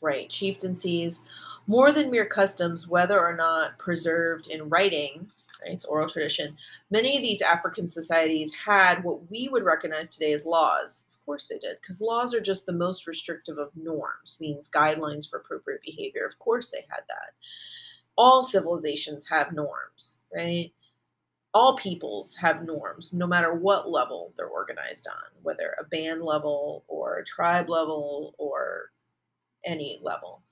Right, chieftaincies, more than mere customs, whether or not preserved in writing. Right, it's oral tradition. Many of these African societies had what we would recognize today as laws Of course they did, because laws are just the most restrictive of norms, means guidelines for appropriate behavior. Of course they had that. All civilizations have norms, right? All peoples have norms, no matter what level they're organized on, whether a band level or a tribe level or any level.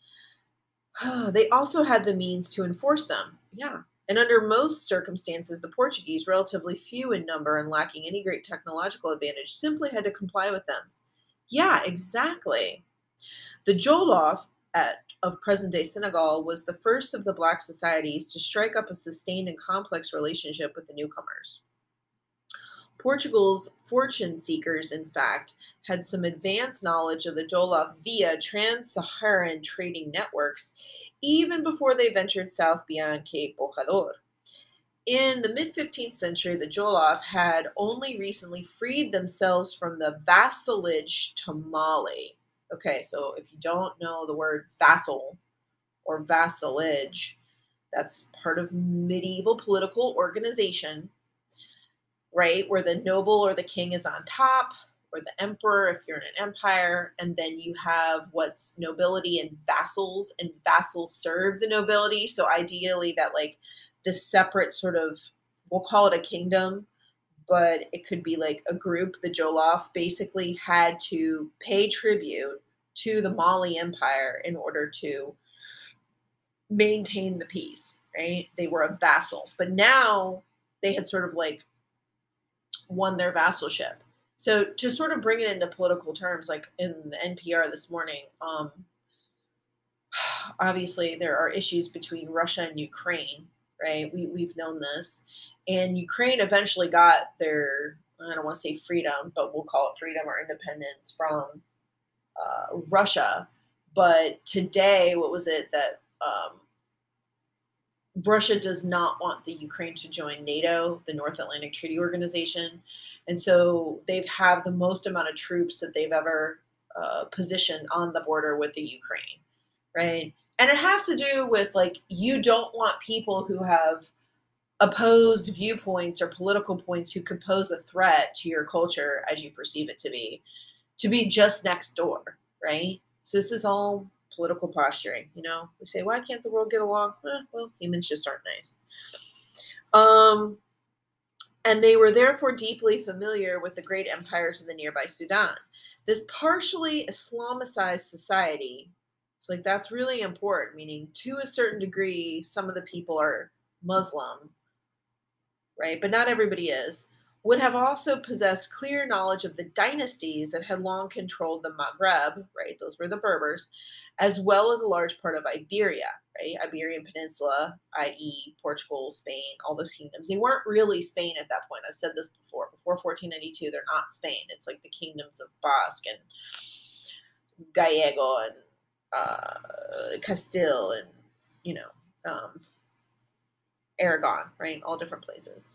*sighs* they also had the means to enforce them. Yeah, and under most circumstances, the Portuguese, relatively few in number and lacking any great technological advantage, simply had to comply with them. Yeah, exactly. The Jolof at, of present day Senegal was the first of the black societies to strike up a sustained and complex relationship with the newcomers. Portugal's fortune seekers, in fact, had some advanced knowledge of the Jolof via trans Saharan trading networks even before they ventured south beyond Cape Bojador. In the mid 15th century, the Jolof had only recently freed themselves from the vassalage to Mali. Okay, so if you don't know the word vassal or vassalage, that's part of medieval political organization, right? Where the noble or the king is on top, or the emperor if you're in an empire and then you have what's nobility and vassals and vassals serve the nobility so ideally that like the separate sort of we'll call it a kingdom but it could be like a group the jolof basically had to pay tribute to the mali empire in order to maintain the peace right they were a vassal but now they had sort of like won their vassalship so to sort of bring it into political terms, like in the NPR this morning, um, *sighs* obviously there are issues between Russia and Ukraine, right? We, we've known this. And Ukraine eventually got their I don't want to say freedom, but we'll call it freedom or independence from uh, Russia. But today, what was it that um, Russia does not want the Ukraine to join NATO, the North Atlantic Treaty Organization, and so they've have the most amount of troops that they've ever uh, positioned on the border with the Ukraine, right? And it has to do with like you don't want people who have opposed viewpoints or political points who could pose a threat to your culture as you perceive it to be to be just next door right so this is all political posturing you know? We say why can't the world get along? Eh, well humans just aren't nice. Um and they were therefore deeply familiar with the great empires of the nearby sudan. This partially islamicized society so like that's really important meaning to a certain degree some of the people are muslim right? But not everybody is, would have also possessed clear knowledge of the dynasties that had long controlled the Maghreb, right? Those were the Berbers, as well as a large part of Iberia, right? Iberian Peninsula, i.e., Portugal, Spain, all those kingdoms. They weren't really Spain at that point. I've said this before. Before 1492, they're not Spain. It's like the kingdoms of Basque and Gallego and uh, Castile and, you know, um, Aragon, right? All different places.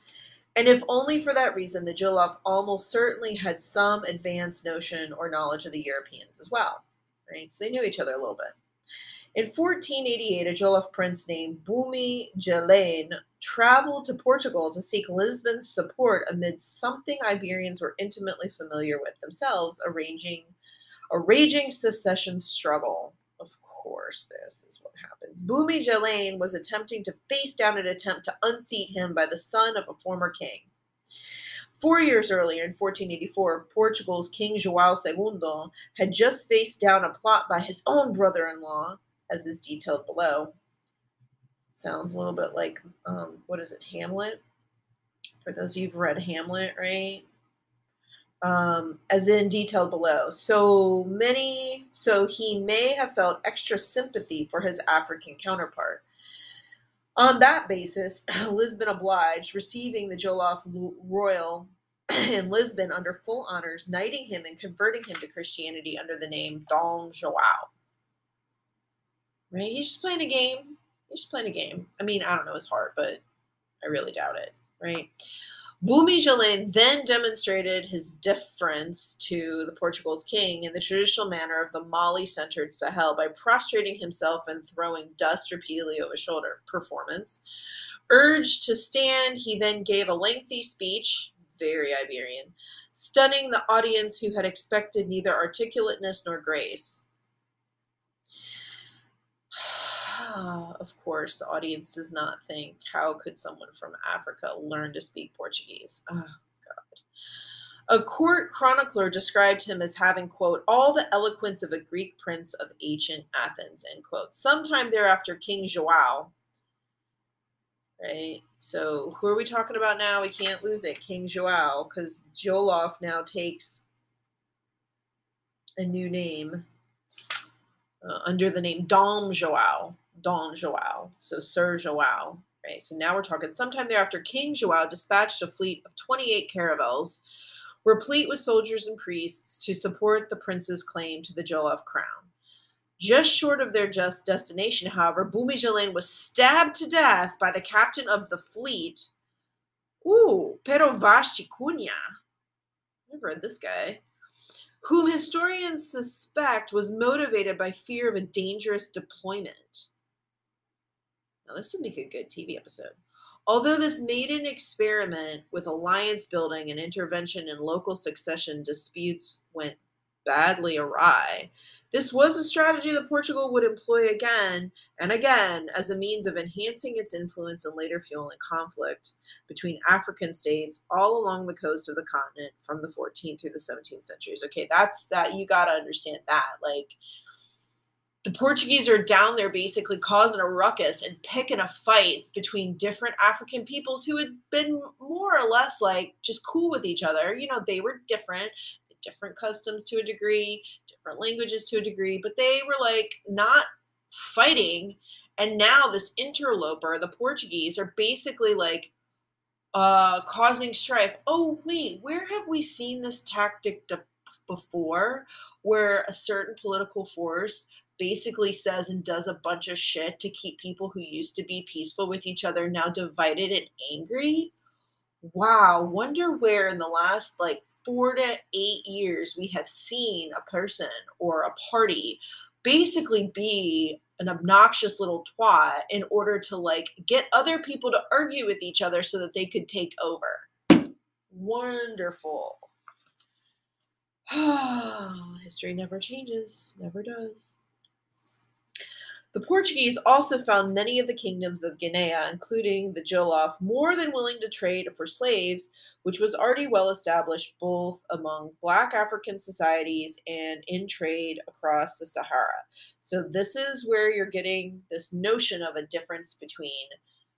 And if only for that reason, the Jolof almost certainly had some advanced notion or knowledge of the Europeans as well, right? So they knew each other a little bit. In 1488, a Jolof prince named Bumi Jeleen traveled to Portugal to seek Lisbon's support amid something Iberians were intimately familiar with themselves, arranging a raging secession struggle Of course, this is what happens. Bumi Jeleen was attempting to face down an attempt to unseat him by the son of a former king. Four years earlier, in 1484, Portugal's King João II had just faced down a plot by his own brother in law, as is detailed below. Sounds a little bit like, um, what is it, Hamlet? For those of you who've read Hamlet, right? um, as in detailed below. So many, so he may have felt extra sympathy for his African counterpart. On that basis, *clears throat* Lisbon obliged, receiving the Jolof Royal *clears throat* in Lisbon under full honors, knighting him and converting him to Christianity under the name Dom Joao. Right? He's just playing a game. He's just playing a game. I mean, I don't know his heart, but I really doubt it. Right? Bumi Jeleen then demonstrated his deference to the Portugal's king in the traditional manner of the Mali-centered Sahel by prostrating himself and throwing dust repeatedly over his shoulder. Performance. Urged to stand, he then gave a lengthy speech, very Iberian, stunning the audience who had expected neither articulateness nor grace. Of course, the audience does not think, how could someone from Africa learn to speak Portuguese? Oh, God. A court chronicler described him as having, quote, all the eloquence of a Greek prince of ancient Athens, end quote. Sometime thereafter, King Joao, right? So who are we talking about now? We can't lose it. King Joao, because Jolof now takes a new name uh, under the name Dom Joao. Don Joao, so Sir Joao. Right, so now we're talking sometime thereafter, King Joao dispatched a fleet of 28 caravels, replete with soldiers and priests, to support the prince's claim to the Jolof crown. Just short of their just destination, however, Bumi was stabbed to death by the captain of the fleet. Ooh, Pero. I've read this guy whom historians suspect was motivated by fear of a dangerous deployment. Now, this would make a good TV episode. Although this maiden experiment with alliance building and intervention in local succession disputes went badly awry, this was a strategy that Portugal would employ again and again as a means of enhancing its influence and later fueling conflict between African states all along the coast of the continent from the 14th through the 17th centuries. Okay, that's that you got to understand that. Like, the Portuguese are down there basically causing a ruckus and picking a fights between different African peoples who had been more or less like just cool with each other. You know, they were different, different customs to a degree, different languages to a degree, but they were like not fighting. And now this interloper, the Portuguese, are basically like uh, causing strife. Oh, wait, where have we seen this tactic de- before where a certain political force basically says and does a bunch of shit to keep people who used to be peaceful with each other now divided and angry? Wow, wonder where in the last like four to eight years we have seen a person or a party basically be an obnoxious little twat in order to like get other people to argue with each other so that they could take over. Wonderful. *sighs* History never changes, never does. The Portuguese also found many of the kingdoms of Guinea, including the Jolof, more than willing to trade for slaves, which was already well established both among black African societies and in trade across the Sahara. So, this is where you're getting this notion of a difference between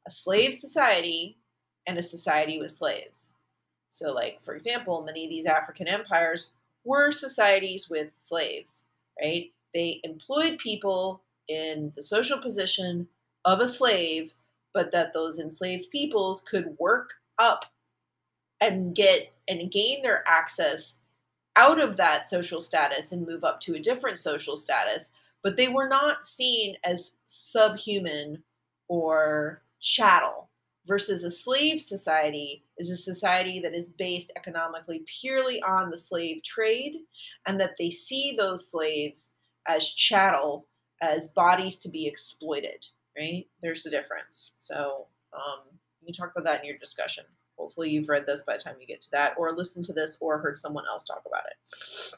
a slave society and a society with slaves. So, like, for example, many of these African empires were societies with slaves, right? They employed people in the social position of a slave, but that those enslaved peoples could work up and get and gain their access out of that social status and move up to a different social status, but they were not seen as subhuman or chattel versus a slave society is a society that is based economically purely on the slave trade and that they see those slaves as chattel as bodies to be exploited, right? There's the difference. So um, you talk about that in your discussion. Hopefully, you've read this by the time you get to that, or listened to this, or heard someone else talk about it.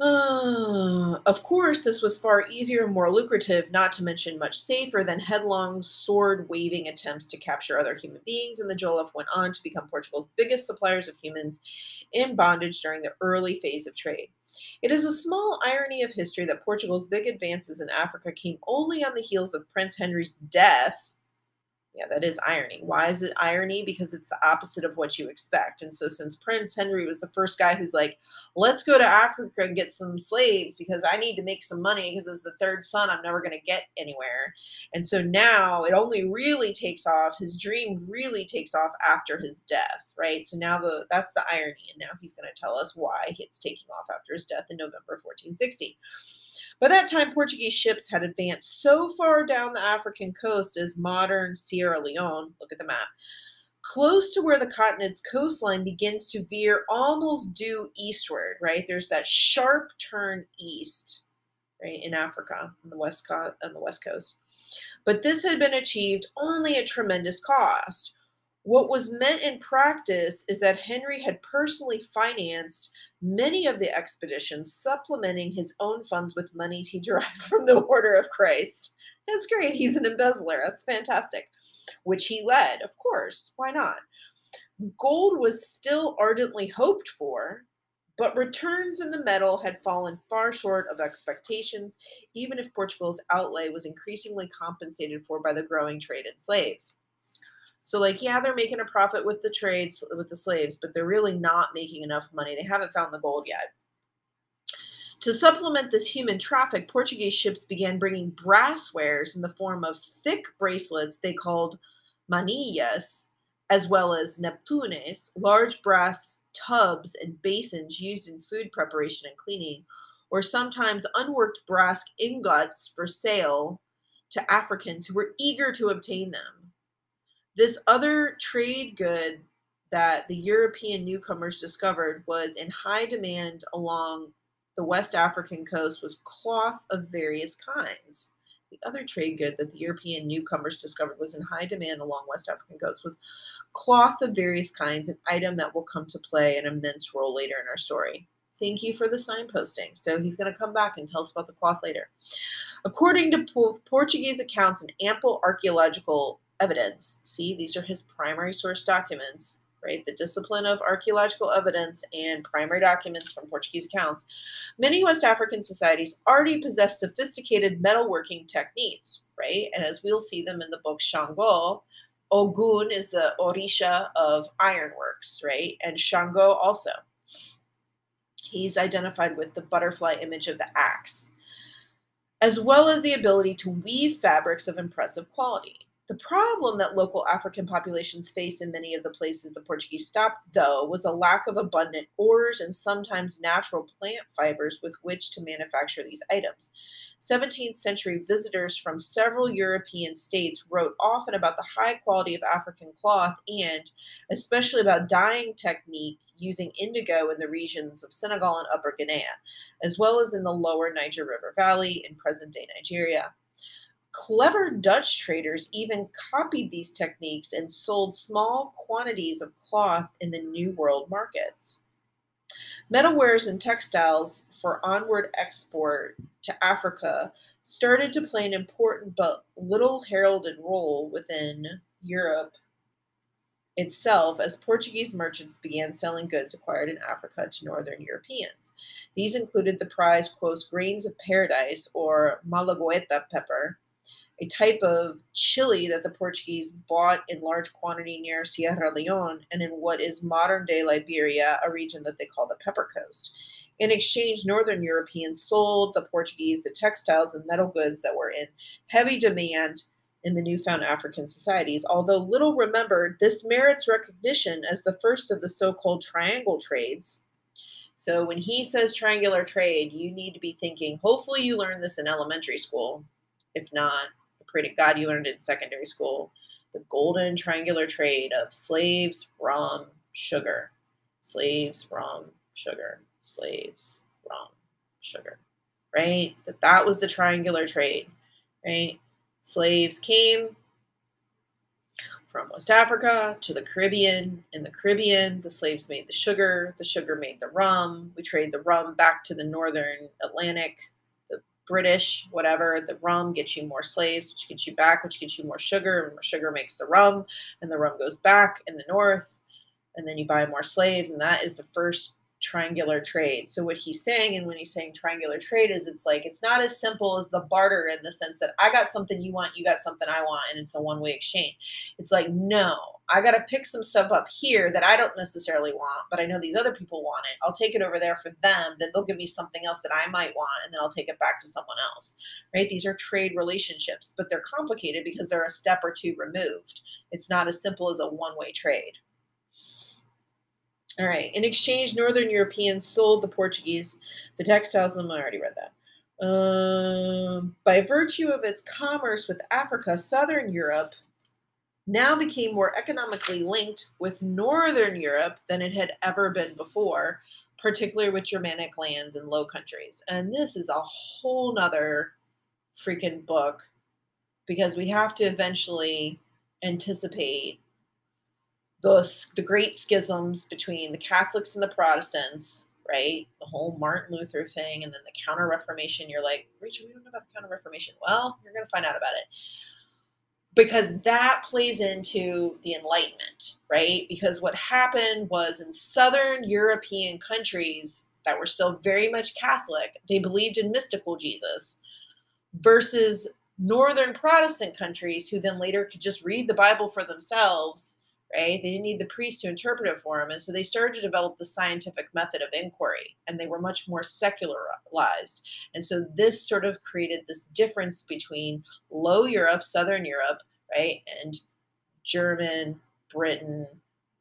Uh, of course, this was far easier and more lucrative, not to mention much safer, than headlong, sword waving attempts to capture other human beings, and the Jolof went on to become Portugal's biggest suppliers of humans in bondage during the early phase of trade. It is a small irony of history that Portugal's big advances in Africa came only on the heels of Prince Henry's death yeah, that is irony. Why is it irony? Because it's the opposite of what you expect. And so, since Prince Henry was the first guy who's like, let's go to Africa and get some slaves because I need to make some money because as the third son, I'm never going to get anywhere. And so now it only really takes off. His dream really takes off after his death, right? So now the that's the irony. And now he's going to tell us why it's taking off after his death in November 1460. By that time, Portuguese ships had advanced so far down the African coast as modern Sierra Leone. Look at the map. Close to where the continent's coastline begins to veer almost due eastward, right? There's that sharp turn east, right, in Africa on the west co- on the west coast. But this had been achieved only at tremendous cost. What was meant in practice is that Henry had personally financed many of the expeditions, supplementing his own funds with monies he *laughs* derived from the Order of Christ. That's great. He's an embezzler. That's fantastic. Which he led, of course. Why not? Gold was still ardently hoped for, but returns in the metal had fallen far short of expectations, even if Portugal's outlay was increasingly compensated for by the growing trade in slaves. So like yeah, they're making a profit with the trades with the slaves, but they're really not making enough money. They haven't found the gold yet. To supplement this human traffic, Portuguese ships began bringing brass wares in the form of thick bracelets they called manilhas, as well as neptunes, large brass tubs and basins used in food preparation and cleaning, or sometimes unworked brass ingots for sale to Africans who were eager to obtain them. This other trade good that the European newcomers discovered was in high demand along the West African coast was cloth of various kinds. The other trade good that the European newcomers discovered was in high demand along West African coast was cloth of various kinds, an item that will come to play an immense role later in our story. Thank you for the signposting. So he's going to come back and tell us about the cloth later. According to Portuguese accounts and ample archaeological evidence. See, these are his primary source documents, right? The discipline of archaeological evidence and primary documents from Portuguese accounts. Many West African societies already possess sophisticated metalworking techniques, right? And as we'll see them in the book Shango, Ogun is the Orisha of ironworks, right? And Shango also. He's identified with the butterfly image of the axe, as well as the ability to weave fabrics of impressive quality. The problem that local African populations faced in many of the places the Portuguese stopped, though, was a lack of abundant ores and sometimes natural plant fibers with which to manufacture these items. 17th century visitors from several European states wrote often about the high quality of African cloth and, especially, about dyeing technique using indigo in the regions of Senegal and Upper Guinea, as well as in the lower Niger River Valley in present day Nigeria. Clever Dutch traders even copied these techniques and sold small quantities of cloth in the New World markets. Metalwares and textiles for onward export to Africa started to play an important but little heralded role within Europe itself as Portuguese merchants began selling goods acquired in Africa to northern Europeans. These included the prized, grains of paradise or malagueta pepper, a type of chili that the Portuguese bought in large quantity near Sierra Leone and in what is modern day Liberia, a region that they call the Pepper Coast. In exchange, Northern Europeans sold the Portuguese the textiles and metal goods that were in heavy demand in the newfound African societies. Although little remembered, this merits recognition as the first of the so called triangle trades. So when he says triangular trade, you need to be thinking, hopefully, you learned this in elementary school. If not, God you learned in secondary school. The golden triangular trade of slaves, rum, sugar. Slaves, rum, sugar. Slaves, rum, sugar. Right? That that was the triangular trade. Right? Slaves came from West Africa to the Caribbean. In the Caribbean, the slaves made the sugar, the sugar made the rum. We trade the rum back to the northern Atlantic British, whatever, the rum gets you more slaves, which gets you back, which gets you more sugar, and more sugar makes the rum, and the rum goes back in the north, and then you buy more slaves, and that is the first triangular trade. So what he's saying, and when he's saying triangular trade, is it's like it's not as simple as the barter in the sense that I got something you want, you got something I want, and it's a one way exchange. It's like no, I got to pick some stuff up here that I don't necessarily want, but I know these other people want it. I'll take it over there for them. Then they'll give me something else that I might want, and then I'll take it back to someone else. Right? These are trade relationships, but they're complicated because they're a step or two removed. It's not as simple as a one way trade. All right. In exchange, Northern Europeans sold the Portuguese the textiles, and I already read that. Um, by virtue of its commerce with Africa, Southern Europe now became more economically linked with Northern Europe than it had ever been before, particularly with Germanic lands and Low Countries. And this is a whole nother freaking book because we have to eventually anticipate the, the great schisms between the Catholics and the Protestants, right? The whole Martin Luther thing, and then the Counter Reformation. You're like, Rachel, we don't know about the Counter Reformation. Well, you're going to find out about it. Because that plays into the Enlightenment, right? Because what happened was in Southern European countries that were still very much Catholic, they believed in mystical Jesus, versus Northern Protestant countries who then later could just read the Bible for themselves right? They didn't need the priest to interpret it for them. And so they started to develop the scientific method of inquiry, and they were much more secularized. And so this sort of created this difference between Low Europe, Southern Europe, right, and German, Britain,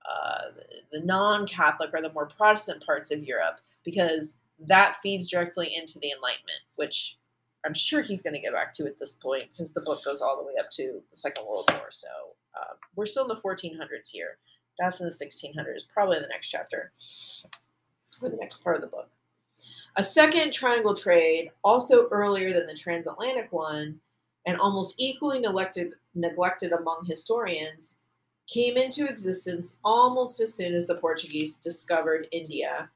uh, the non Catholic or the more Protestant parts of Europe, because that feeds directly into the Enlightenment, which I'm sure he's going to get back to at this point because the book goes all the way up to the Second World War. So uh, we're still in the 1400s here. That's in the 1600s, probably the next chapter or the next part of the book. A second triangle trade, also earlier than the transatlantic one, and almost equally neglected, neglected among historians, came into existence almost as soon as the Portuguese discovered India.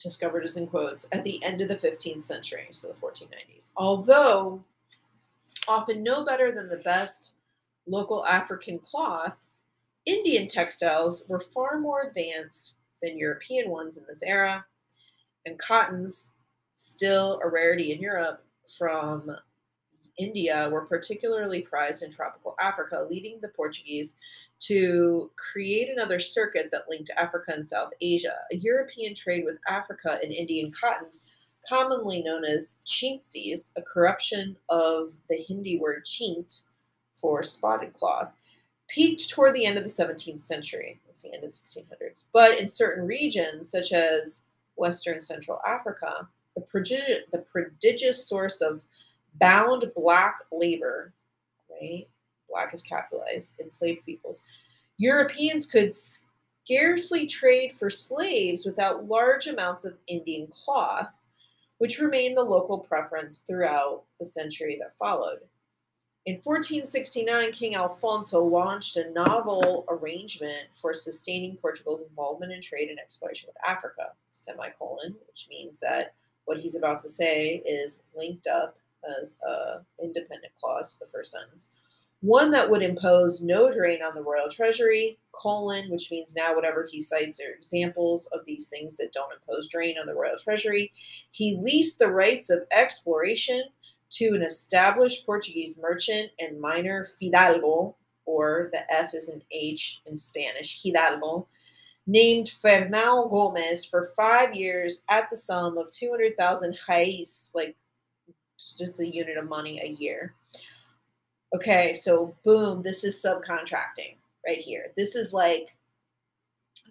Discovered as in quotes at the end of the 15th century, so the 1490s. Although often no better than the best local African cloth, Indian textiles were far more advanced than European ones in this era, and cottons, still a rarity in Europe from India, were particularly prized in tropical Africa, leading the Portuguese to create another circuit that linked Africa and South Asia. A European trade with Africa and Indian cottons, commonly known as chintzes, a corruption of the Hindi word chint, for spotted cloth, peaked toward the end of the 17th century. That's the end of the 1600s. But in certain regions, such as Western Central Africa, the, prodigious, the prodigious source of bound black labor, right? Black is capitalized, enslaved peoples. Europeans could scarcely trade for slaves without large amounts of Indian cloth, which remained the local preference throughout the century that followed. In 1469, King Alfonso launched a novel arrangement for sustaining Portugal's involvement in trade and exploration with Africa, semicolon, which means that what he's about to say is linked up as a independent clause, the first sentence. One that would impose no drain on the royal treasury, colon, which means now whatever he cites are examples of these things that don't impose drain on the royal treasury. He leased the rights of exploration to an established Portuguese merchant and miner Fidalgo, or the F is an H in Spanish, Hidalgo, named Fernão Gomes for five years at the sum of 200,000 reais, like just a unit of money a year. Okay, so boom, this is subcontracting right here. This is like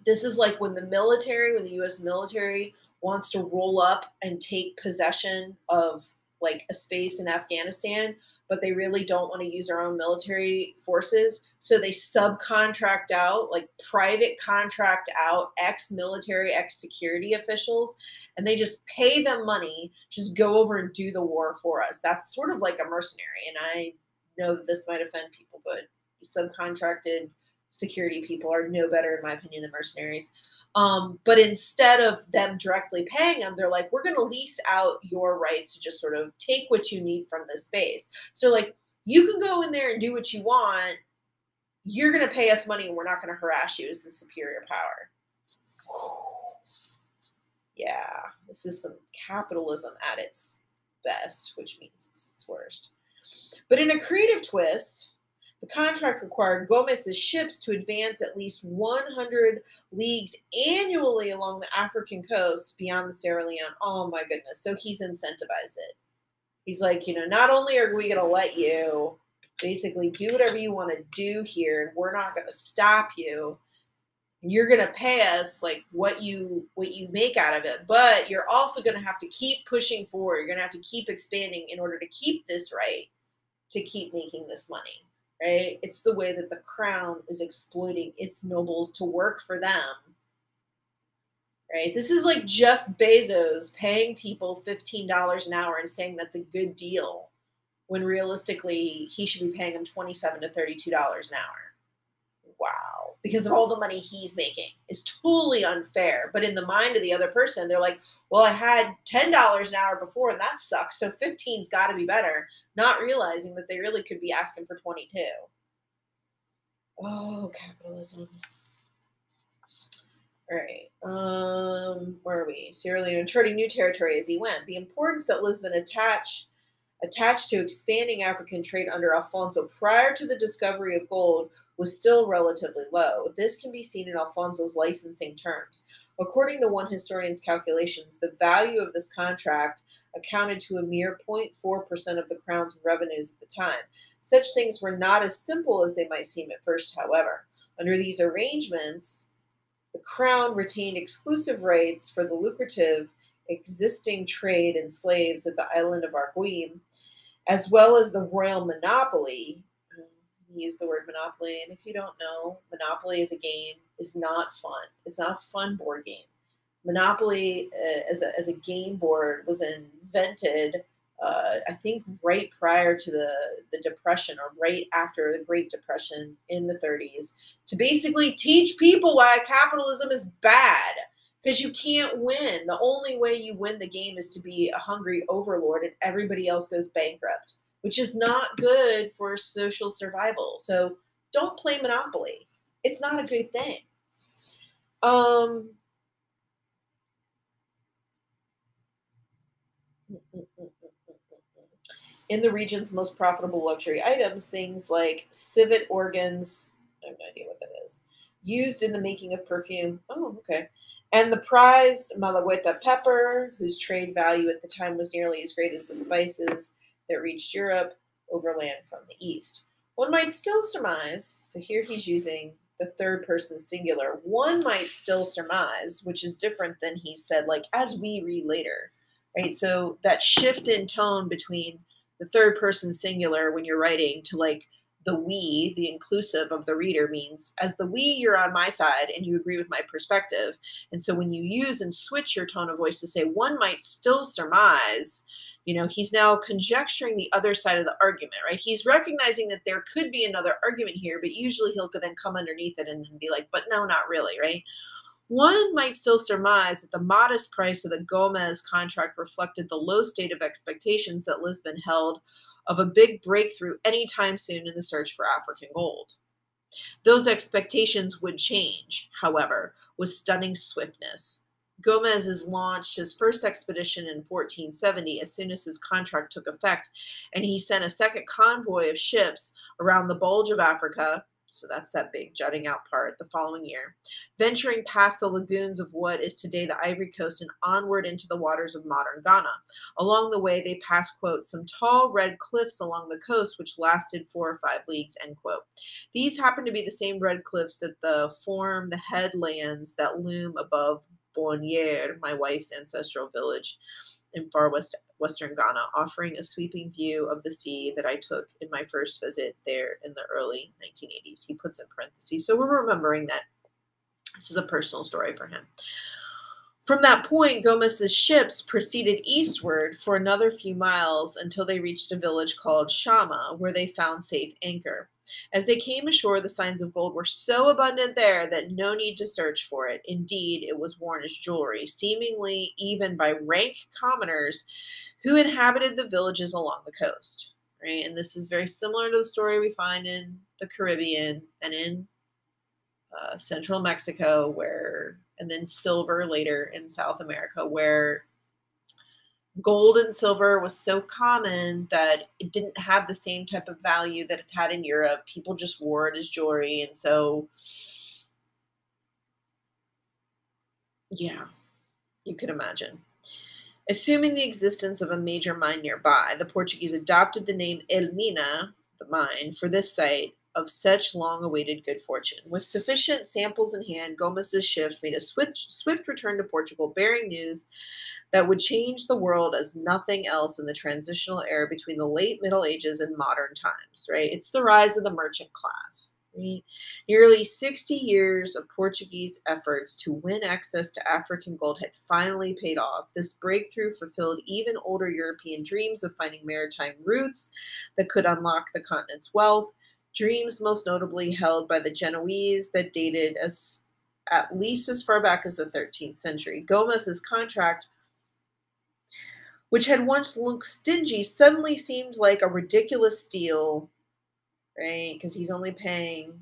this is like when the military, when the US military wants to roll up and take possession of like a space in Afghanistan, but they really don't want to use their own military forces. So they subcontract out, like private contract out ex military, ex security officials, and they just pay them money, just go over and do the war for us. That's sort of like a mercenary. And I know that this might offend people, but subcontracted security people are no better, in my opinion, than mercenaries. Um, but instead of them directly paying them, they're like, we're going to lease out your rights to just sort of take what you need from this space. So, like, you can go in there and do what you want. You're going to pay us money and we're not going to harass you as the superior power. Yeah, this is some capitalism at its best, which means it's its worst. But in a creative twist, the contract required Gomes's ships to advance at least 100 leagues annually along the African coast beyond the Sierra Leone. Oh my goodness. So he's incentivized it. He's like, you know, not only are we going to let you basically do whatever you want to do here, we're not going to stop you. You're going to pay us like what you what you make out of it, but you're also going to have to keep pushing forward. You're going to have to keep expanding in order to keep this right, to keep making this money right? It's the way that the crown is exploiting its nobles to work for them. Right? This is like Jeff Bezos paying people $15 an hour and saying that's a good deal when realistically he should be paying them 27 to $32 an hour. Wow because of all the money he's making is totally unfair. But in the mind of the other person, they're like, well, I had $10 an hour before and that sucks. So 15's got to be better, not realizing that they really could be asking for 22. Oh, capitalism. All right. Um, where are we? Sierra Leone charting new territory as he went. The importance that Lisbon attached attached to expanding African trade under Alfonso prior to the discovery of gold was still relatively low. This can be seen in Alfonso's licensing terms. According to one historian's calculations, the value of this contract accounted to a mere 0.4% of the crown's revenues at the time. Such things were not as simple as they might seem at first, however. Under these arrangements, the crown retained exclusive rights for the lucrative existing trade in slaves at the island of Arguim, as well as the royal monopoly. Use the word monopoly, and if you don't know, Monopoly as a game is not fun. It's not a fun board game. Monopoly uh, as, a, as a game board was invented, uh, I think, right prior to the, the Depression or right after the Great Depression in the 30s to basically teach people why capitalism is bad because you can't win. The only way you win the game is to be a hungry overlord and everybody else goes bankrupt, which is not good for social survival. So don't play Monopoly. It's not a good thing. Um, in the region's most profitable luxury items, things like civet organs, I have no idea what that is, used in the making of perfume. Oh, okay and the prized Malagueta pepper, whose trade value at the time was nearly as great as the spices that reached Europe overland from the east. One might still surmise, so here he's using the third person singular. One might still surmise, which is different than he said, like, as we read later, right? So that shift in tone between the third person singular when you're writing to like the we, the inclusive of the reader, means as the we, you're on my side and you agree with my perspective. And so when you use and switch your tone of voice to say, one might still surmise, you know, he's now conjecturing the other side of the argument, right? He's recognizing that there could be another argument here, but usually he'll then come underneath it and then be like, but no, not really, right? One might still surmise that the modest price of the Gomes contract reflected the low state of expectations that Lisbon held of a big breakthrough anytime soon in the search for African gold. Those expectations would change, however, with stunning swiftness. Gomes has launched his first expedition in 1470 as soon as his contract took effect, and he sent a second convoy of ships around the bulge of Africa so that's that big jutting out part the following year, venturing past the lagoons of what is today the Ivory Coast and onward into the waters of modern Ghana. Along the way, they passed, quote, some tall red cliffs along the coast, which lasted four or five leagues, end quote. These happen to be the same red cliffs that the form the headlands that loom above Bonniere, my wife's ancestral village in far west western Ghana, offering a sweeping view of the sea that I took in my first visit there in the early 1980s. He puts in parentheses. So we're remembering that this is a personal story for him. From that point, Gomes's ships proceeded eastward for another few miles until they reached a village called Shama, where they found safe anchor. As they came ashore, the signs of gold were so abundant there that no need to search for it. Indeed, it was worn as jewelry, seemingly even by rank commoners who inhabited the villages along the coast. Right? And this is very similar to the story we find in the Caribbean and in uh, central Mexico, where, and then silver later in South America, where gold and silver was so common that it didn't have the same type of value that it had in Europe. People just wore it as jewelry. And so, yeah, you could imagine. Assuming the existence of a major mine nearby, the Portuguese adopted the name Elmina, the mine, for this site of such long awaited good fortune. With sufficient samples in hand, Gomes's ship made a swift, swift return to Portugal, bearing news that would change the world as nothing else in the transitional era between the late Middle Ages and modern times, right? It's the rise of the merchant class. Nearly 60 years of Portuguese efforts to win access to African gold had finally paid off. This breakthrough fulfilled even older European dreams of finding maritime routes that could unlock the continent's wealth, dreams most notably held by the Genoese that dated as at least as far back as the 13th century. Gomes's contract which had once looked stingy, suddenly seemed like a ridiculous steal, right? Because he's only paying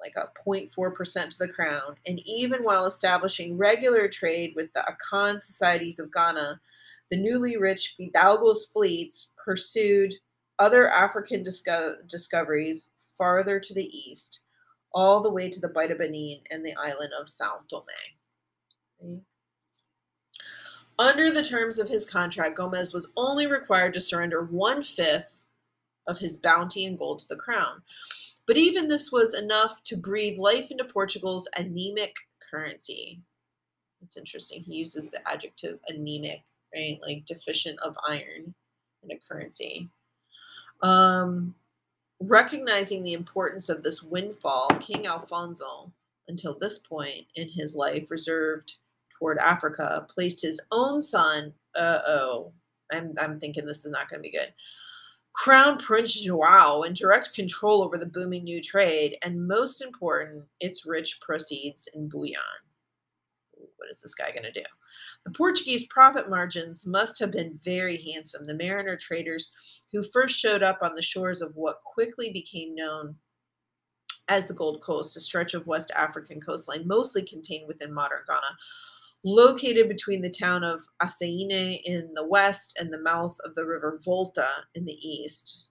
like a 0.4% to the crown. And even while establishing regular trade with the Akan societies of Ghana, the newly rich Fidalgo's fleets pursued other African disco- discoveries farther to the east, all the way to the Bight of Benin and the island of Sao Tome. Under the terms of his contract, Gomes was only required to surrender one fifth of his bounty and gold to the crown. But even this was enough to breathe life into Portugal's anemic currency. It's interesting. He uses the adjective anemic, right? Like deficient of iron in a currency. Um, recognizing the importance of this windfall, King Alfonso, until this point in his life, reserved toward Africa, placed his own son, uh oh, I'm, I'm thinking this is not going to be good, Crown Prince Joao in direct control over the booming new trade, and most important, its rich proceeds in bullion. What is this guy going to do? The Portuguese profit margins must have been very handsome. The mariner traders who first showed up on the shores of what quickly became known as the Gold Coast, a stretch of West African coastline mostly contained within modern Ghana, located between the town of Assinie in the west and the mouth of the river Volta in the east.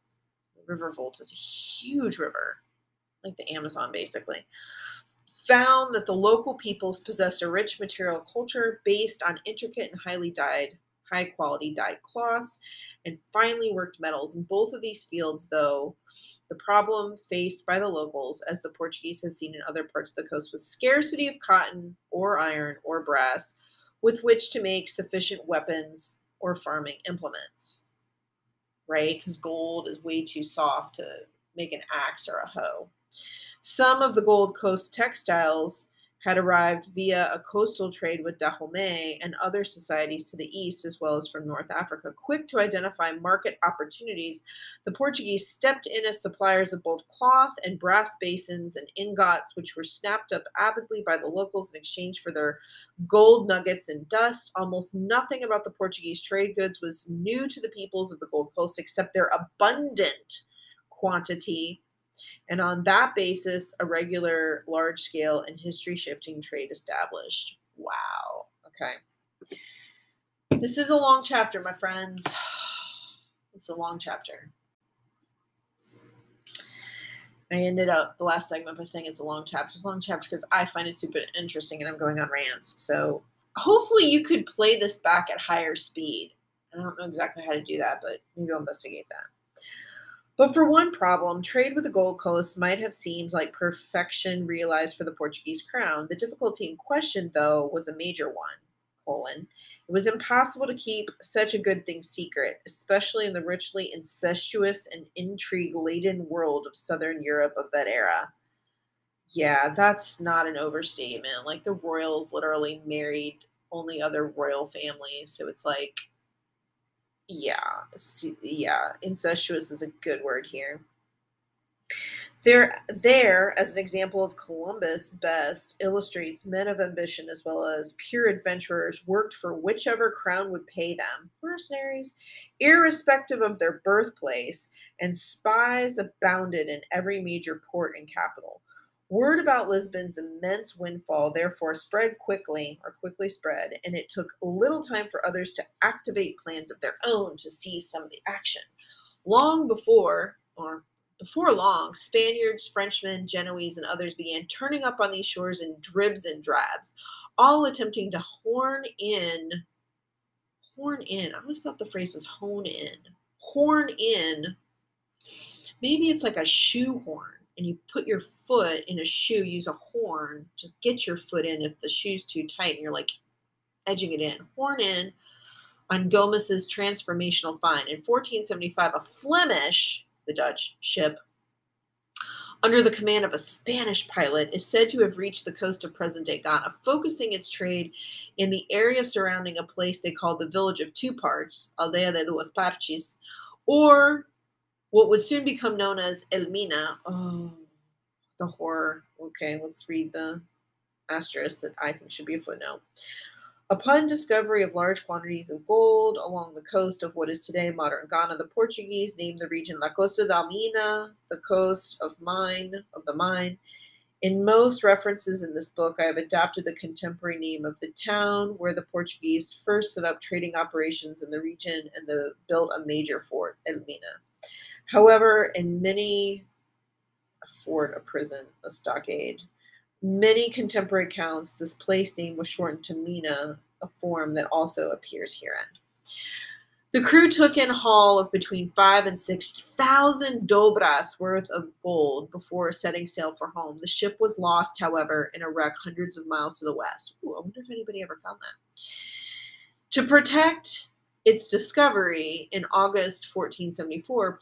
The river Volta is a huge river, like the Amazon basically. Found that the local peoples possessed a rich material culture based on intricate and highly dyed, high quality dyed cloths, and finely worked metals. In both of these fields, though, the problem faced by the locals, as the Portuguese had seen in other parts of the coast, was scarcity of cotton or iron or brass with which to make sufficient weapons or farming implements. Right? Because gold is way too soft to make an axe or a hoe. Some of the Gold Coast textiles had arrived via a coastal trade with Dahomey and other societies to the east, as well as from North Africa. Quick to identify market opportunities, the Portuguese stepped in as suppliers of both cloth and brass basins and ingots, which were snapped up avidly by the locals in exchange for their gold nuggets and dust. Almost nothing about the Portuguese trade goods was new to the peoples of the Gold Coast except their abundant quantity and on that basis, a regular, large scale, and history shifting trade established. Wow. Okay. This is a long chapter, my friends. *sighs* It's a long chapter. I ended up the last segment by saying it's a long chapter. It's a long chapter because I find it super interesting and I'm going on rants. So hopefully you could play this back at higher speed. I don't know exactly how to do that, but maybe I'll investigate that. But for one problem, trade with the Gold Coast might have seemed like perfection realized for the Portuguese crown. The difficulty in question, though, was a major one. Colon. It was impossible to keep such a good thing secret, especially in the richly incestuous and intrigue laden world of Southern Europe of that era. Yeah, that's not an overstatement. Like the royals literally married only other royal families. So it's like yeah, yeah, incestuous is a good word here. There, there, as an example of Columbus best illustrates men of ambition as well as pure adventurers worked for whichever crown would pay them, mercenaries, irrespective of their birthplace, and spies abounded in every major port and capital. Word about Lisbon's immense windfall therefore spread quickly, or quickly spread, and it took little time for others to activate plans of their own to seize some of the action. Long before, or before long, Spaniards, Frenchmen, Genoese, and others began turning up on these shores in dribs and drabs, all attempting to horn in. Horn in. I always thought the phrase was hone in. Horn in. Maybe it's like a shoehorn and you put your foot in a shoe, use a horn to get your foot in if the shoe's too tight and you're like edging it in. Horn in on Gomes's transformational find. In 1475, a Flemish, the Dutch ship, under the command of a Spanish pilot, is said to have reached the coast of present day Ghana, focusing its trade in the area surrounding a place they called the village of two parts, Aldea de Duas Partes, or what would soon become known as Elmina. Oh, the horror. Okay, let's read the asterisk that I think should be a footnote. Upon discovery of large quantities of gold along the coast of what is today modern Ghana, the Portuguese named the region La Costa da Mina, the coast of mine, of the mine. In most references in this book, I have adapted the contemporary name of the town where the Portuguese first set up trading operations in the region and the, built a major fort, Elmina. However, in many a fort, a prison, a stockade, many contemporary accounts, this place name was shortened to Mina, a form that also appears herein. The crew took in haul of between five and six thousand dobras worth of gold before setting sail for home. The ship was lost, however, in a wreck hundreds of miles to the west. Ooh, I wonder if anybody ever found that. To protect its discovery in August 1474,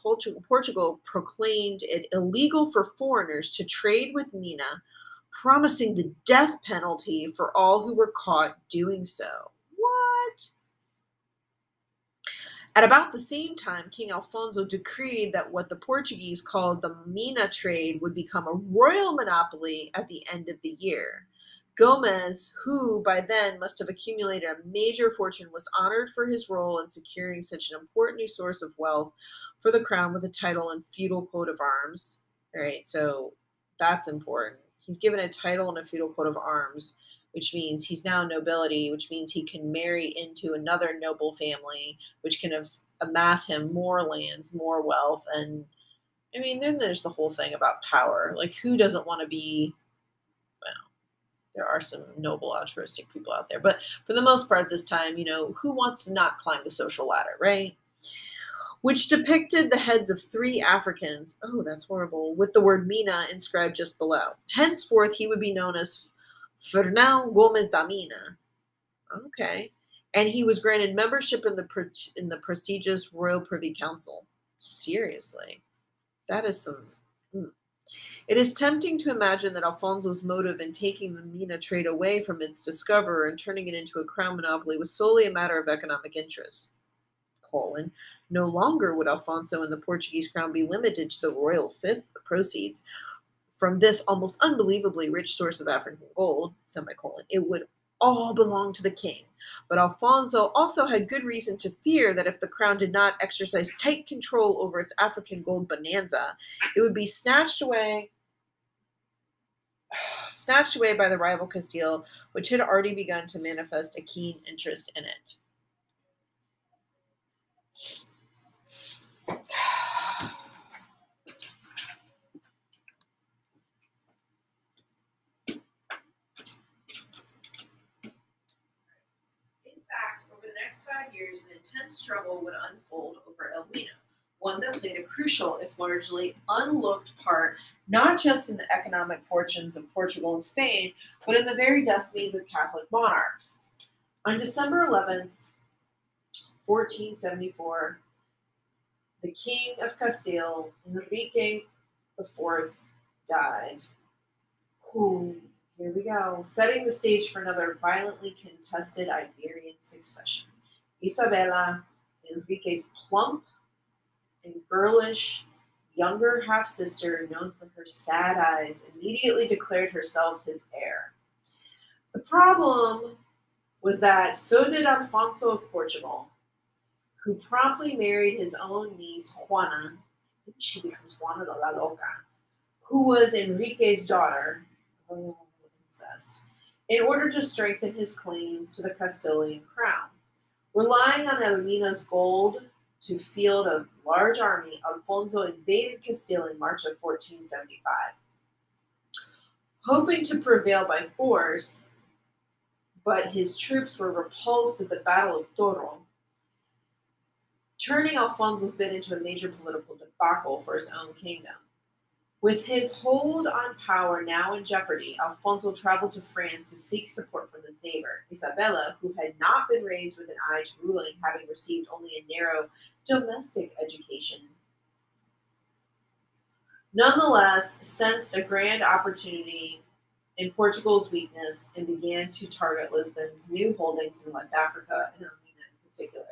Portugal proclaimed it illegal for foreigners to trade with Mina, promising the death penalty for all who were caught doing so. What? At about the same time, King Alfonso decreed that what the Portuguese called the Mina trade would become a royal monopoly at the end of the year. Gomes, who by then must have accumulated a major fortune, was honored for his role in securing such an important new source of wealth for the crown with a title and feudal coat of arms. All right, so that's important. He's given a title and a feudal coat of arms, which means he's now nobility, which means he can marry into another noble family, which can have, amass him more lands, more wealth, and I mean, then there's the whole thing about power. Like, who doesn't want to be there are some noble altruistic people out there but for the most part this time you know who wants to not climb the social ladder right which depicted the heads of three Africans. Oh, that's horrible. With the word Mina inscribed just below. Henceforth, he would be known as Fernão Gomes da Mina. Okay. And he was granted membership in the in the prestigious Royal Privy Council. Seriously. That is some mm. It is tempting to imagine that Alfonso's motive in taking the Mina trade away from its discoverer and turning it into a crown monopoly was solely a matter of economic interest. Colon. No longer would Alfonso and the Portuguese crown be limited to the royal fifth proceeds from this almost unbelievably rich source of African gold, semicolon. It would all belong to the king. But Alfonso also had good reason to fear that if the crown did not exercise tight control over its African gold bonanza, it would be snatched away *sighs* snatched away by the rival Castile, which had already begun to manifest a keen interest in it. Five years, an intense struggle would unfold over El Mina, one that played a crucial, if largely unlooked part, not just in the economic fortunes of Portugal and Spain, but in the very destinies of Catholic monarchs. On December 11th, 1474, the King of Castile, Enrique IV, died. Who, here we go, setting the stage for another violently contested Iberian succession. Isabella, Enrique's plump and girlish younger half sister, known for her sad eyes, immediately declared herself his heir. The problem was that so did Alfonso of Portugal, who promptly married his own niece, Juana. She becomes Juana de la Loca, who was Enrique's daughter. Oh, incest. In order to strengthen his claims to the Castilian crown. Relying on El Mina's gold to field a large army, Alfonso invaded Castile in March of 1475. Hoping to prevail by force, but his troops were repulsed at the Battle of Toro, turning Alfonso's bid into a major political debacle for his own kingdom. With his hold on power now in jeopardy, Alfonso traveled to France to seek support from his neighbor, Isabella, who had not been raised with an eye to ruling, having received only a narrow domestic education. Nonetheless, sensed a grand opportunity in Portugal's weakness and began to target Lisbon's new holdings in West Africa and in particular.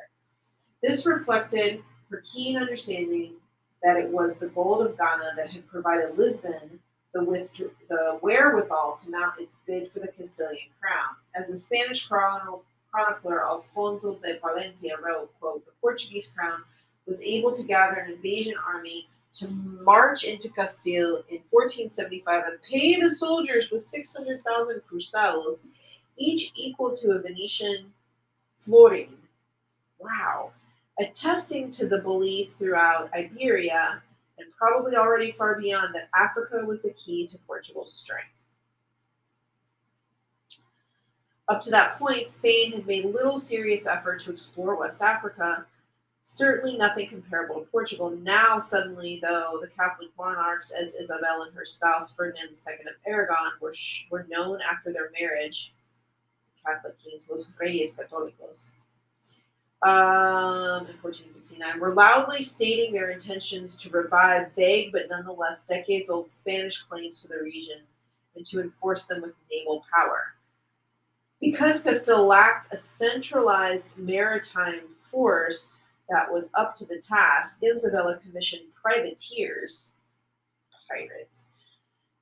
This reflected her keen understanding that it was the gold of Ghana that had provided Lisbon the, withdraw- the wherewithal to mount its bid for the Castilian crown. As the Spanish chronicler Alfonso de Palencia wrote, quote, the Portuguese crown was able to gather an invasion army to march into Castile in 1475 and pay the soldiers with 600,000 cruzados, each equal to a Venetian florin. Wow attesting to the belief throughout Iberia and probably already far beyond that Africa was the key to Portugal's strength. Up to that point, Spain had made little serious effort to explore West Africa, certainly nothing comparable to Portugal. Now, suddenly, though, the Catholic monarchs, as Isabel and her spouse Ferdinand II of Aragon, were, were known after their marriage, Catholic kings, los reyes católicos, um, in 1469 were loudly stating their intentions to revive vague but nonetheless decades old Spanish claims to the region and to enforce them with naval power. Because Castile lacked a centralized maritime force that was up to the task, Isabella commissioned privateers, pirates,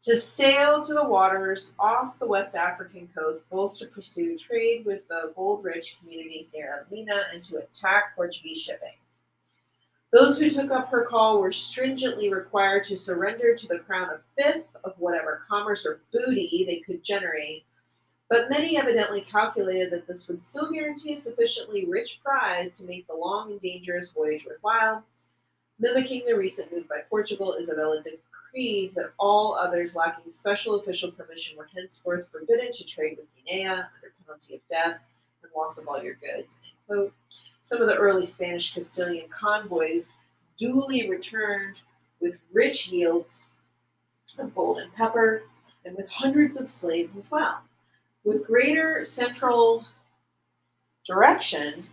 to sail to the waters off the West African coast, both to pursue trade with the gold rich communities near Elmina and to attack Portuguese shipping. Those who took up her call were stringently required to surrender to the crown a fifth of whatever commerce or booty they could generate, but many evidently calculated that this would still guarantee a sufficiently rich prize to make the long and dangerous voyage worthwhile. Mimicking the recent move by Portugal, Isabella decreed that all others lacking special official permission were henceforth forbidden to trade with Guinea under penalty of death and loss of all your goods. Some of the early Spanish Castilian convoys duly returned with rich yields of gold and pepper, and with hundreds of slaves as well. With greater central direction,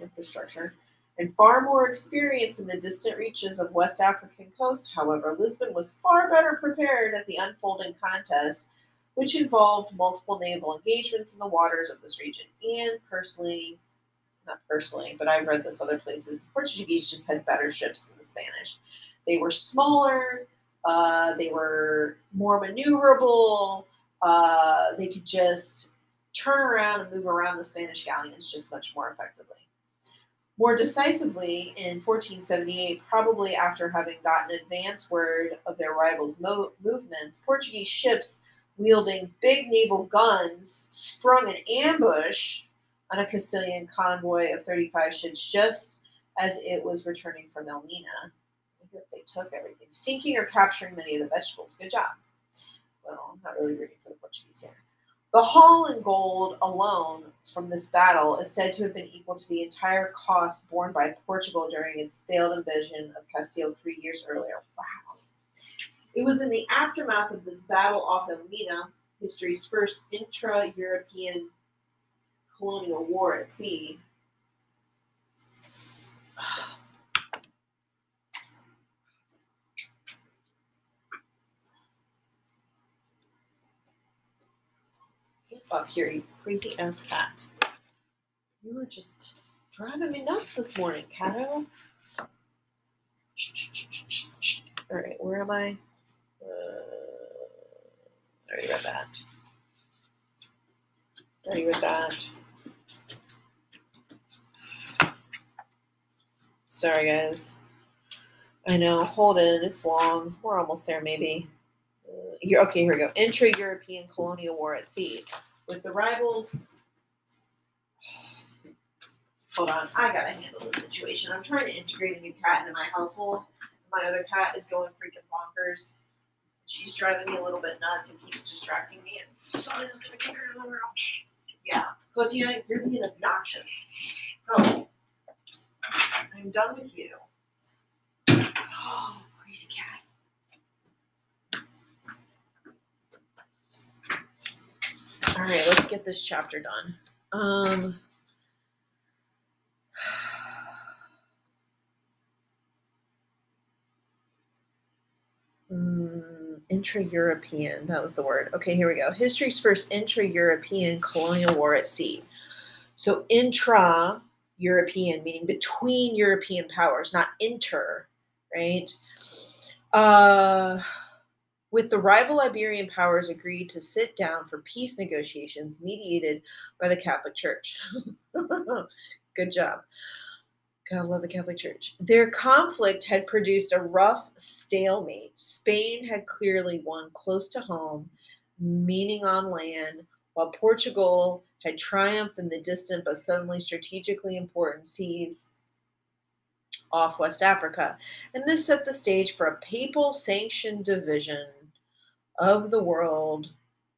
infrastructure, and far more experience in the distant reaches of West African coast, however, Lisbon was far better prepared at the unfolding contest, which involved multiple naval engagements in the waters of this region. And personally, not personally, but I've read this other places, the Portuguese just had better ships than the Spanish. They were smaller, uh, they were more maneuverable, uh, they could just turn around and move around the Spanish galleons just much more effectively. More decisively, in 1478, probably after having gotten advance word of their rivals' mo- movements, Portuguese ships wielding big naval guns sprung an ambush on a Castilian convoy of 35 ships just as it was returning from Elmina. if they took everything, sinking or capturing many of the vegetables. Good job. Well, I'm not really rooting for the Portuguese here. The haul in gold alone from this battle is said to have been equal to the entire cost borne by Portugal during its failed invasion of Castile three years earlier. Wow. It was in the aftermath of this battle off Elmina, history's first intra European colonial war at sea. Get up here, you crazy ass cat. You were just driving me nuts this morning, Cato. All right, where am I? Uh, I already read that. I already read that. Sorry, guys. I know. Hold in. It's long. We're almost there, maybe. Uh, here, okay, here we go. Intra-European colonial war at sea, with the rivals. Hold on, I gotta handle this situation. I'm trying to integrate a new cat into my household. My other cat is going freaking bonkers. She's driving me a little bit nuts and keeps distracting me. And so gonna kick her in the room. Yeah, Cotina, you're being obnoxious. Go. I'm done with you. *gasps* Oh, crazy cat. All right, let's get this chapter done. Um, *sighs* mm, intra-European, that was the word. Okay, here we go. History's first intra-European colonial war at sea. So intra European, meaning between European powers, not inter, right? Uh, with the rival Iberian powers agreed to sit down for peace negotiations mediated by the Catholic Church. *laughs* Good job. Gotta love the Catholic Church. Their conflict had produced a rough stalemate. Spain had clearly won close to home, meaning on land, while Portugal had triumphed in the distant but suddenly strategically important seas off West Africa. And this set the stage for a papal sanctioned division of the world,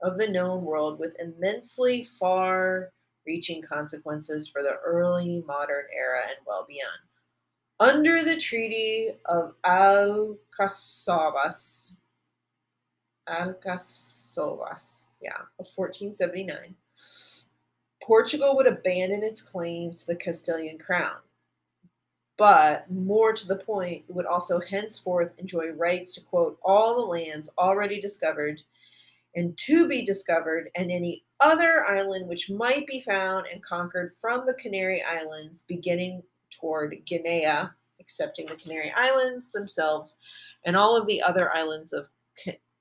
of the known world, with immensely far reaching consequences for the early modern era and well beyond. Under the Treaty of Alcáçovas, Alcáçovas, yeah, of 1479, Portugal would abandon its claims to the Castilian crown. But more to the point, would also henceforth enjoy rights to quote all the lands already discovered and to be discovered, and any other island which might be found and conquered from the Canary Islands, beginning toward Guinea, excepting the Canary Islands themselves, and all of the other islands of